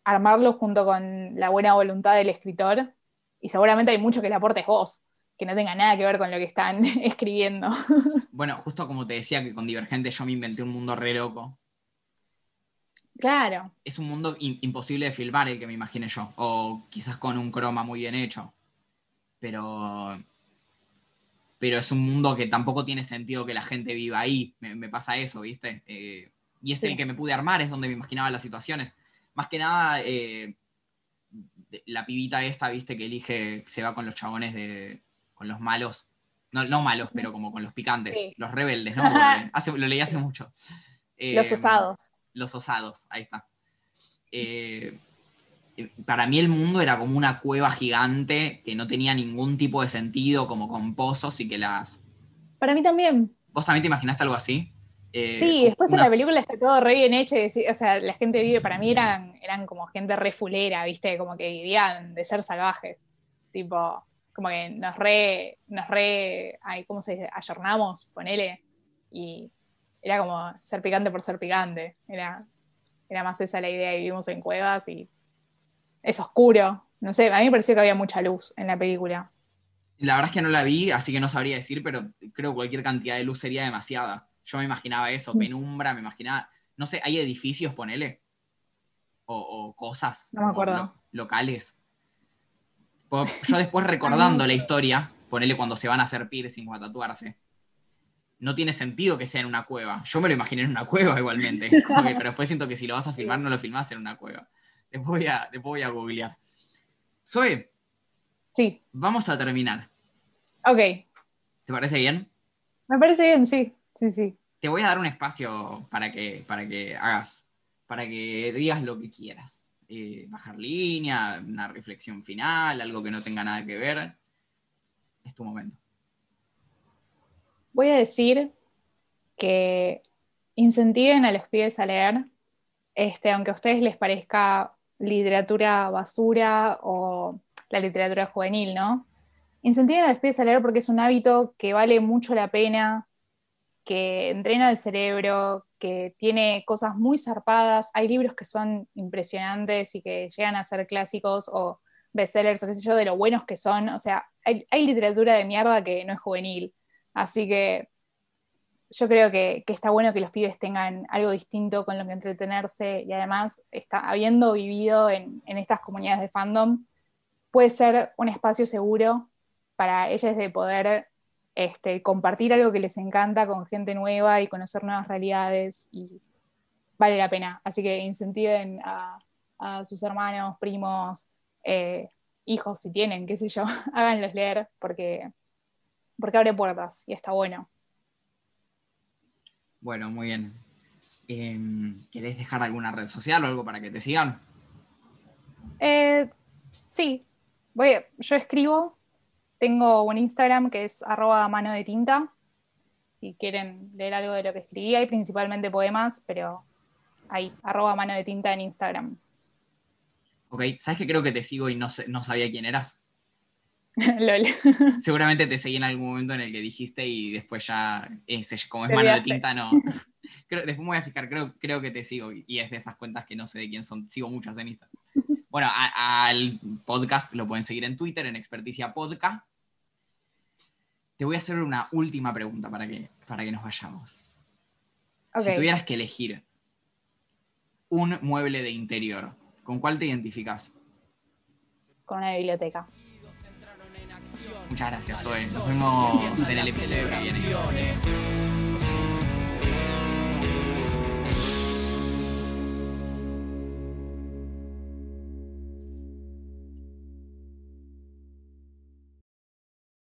armarlo junto con la buena voluntad del escritor y seguramente hay mucho que le aportes vos, que no tenga nada que ver con lo que están escribiendo. Bueno, justo como te decía que con Divergente yo me inventé un mundo re loco. Claro. Es un mundo imposible de filmar el que me imaginé yo, o quizás con un croma muy bien hecho. Pero pero es un mundo que tampoco tiene sentido que la gente viva ahí. Me, pasa eso, ¿viste? Eh, y es el que me pude armar, es donde me imaginaba las situaciones. Más que nada, eh, la pibita esta, ¿viste? Que elige, se va con los chabones de. Con los malos. No, no malos, pero como con los picantes, los rebeldes, ¿no? lo leí hace mucho. los eh, osados. Los osados, ahí está para mí el mundo era como una cueva gigante que no tenía ningún tipo de sentido, como con pozos y que las... Para mí también. ¿Vos también te imaginaste algo así? Eh, sí, después en la película está todo re bien hecho, o sea, la gente vive, para mí eran, eran como gente re fulera, ¿viste? Como que vivían de ser salvajes, tipo, como que nos re, nos re, ay, ¿cómo se dice? Ayornamos, ponele, y era como ser picante por ser picante, era, era más esa la idea, y vivimos en cuevas y es oscuro. No sé, a mí me pareció que había mucha luz en la película. La verdad es que no la vi, así que no sabría decir, pero creo que cualquier cantidad de luz sería demasiada. Yo me imaginaba eso, penumbra, me imaginaba, no sé, hay edificios, ponele, o, cosas no me acuerdo. locales. Yo después recordando la historia, ponele cuando se van a hacer piercing o a tatuarse, no tiene sentido que sea en una cueva. Yo me lo imaginé en una cueva igualmente, pero después siento que si lo vas a filmar no lo filmás en una cueva. Después voy a, voy a googlear. Zoe. Sí. Vamos a terminar. Ok. ¿Te parece bien? Me parece bien, sí. Sí, sí. Te voy a dar un espacio para que, para que hagas, para que digas lo que quieras. Eh, bajar línea, una reflexión final, algo que no tenga nada que ver. Es tu momento. Voy a decir que incentiven a los pibes a leer, este, aunque a ustedes les parezca literatura basura o la literatura juvenil, ¿no? Incentiven a los pibes a leer porque es un hábito que vale mucho la pena, que entrena el cerebro, que tiene cosas muy zarpadas. Hay libros que son impresionantes y que llegan a ser clásicos o bestsellers o qué sé yo, de lo buenos que son. O sea, hay, literatura de mierda que no es juvenil. Así que yo creo que, está bueno que los pibes tengan algo distinto con lo que entretenerse y además, está, habiendo vivido en, estas comunidades de fandom, puede ser un espacio seguro para ellos de poder este, compartir algo que les encanta con gente nueva y conocer nuevas realidades y vale la pena. Así que incentiven a, sus hermanos, primos, eh, hijos si tienen, qué sé yo, háganlos leer porque, porque abre puertas y está bueno. Bueno, muy bien. Em, ¿Querés dejar alguna red social o algo para que te sigan? Eh, sí, Voy, yo escribo, tengo un Instagram que es arroba mano de tinta, si quieren leer algo de lo que escribí, hay principalmente poemas, pero ahí, arroba mano de tinta en Instagram. Ok, ¿sabes que creo que te sigo y no, no sabía quién eras? Lol. Seguramente te seguí en algún momento en el que dijiste y después ya, como es mano de tinta, no. después me voy a fijar, creo, creo que te sigo y es de esas cuentas que no sé de quién son. Sigo muchas en Instagram. Bueno, al podcast lo pueden seguir en Twitter, en Experticia Podcast. Te voy a hacer una última pregunta para que, para que nos vayamos. Si tuvieras que elegir un mueble de interior, ¿con cuál te identificas? Con una biblioteca. Muchas gracias, Zoe. Nos vemos en el episodio que viene.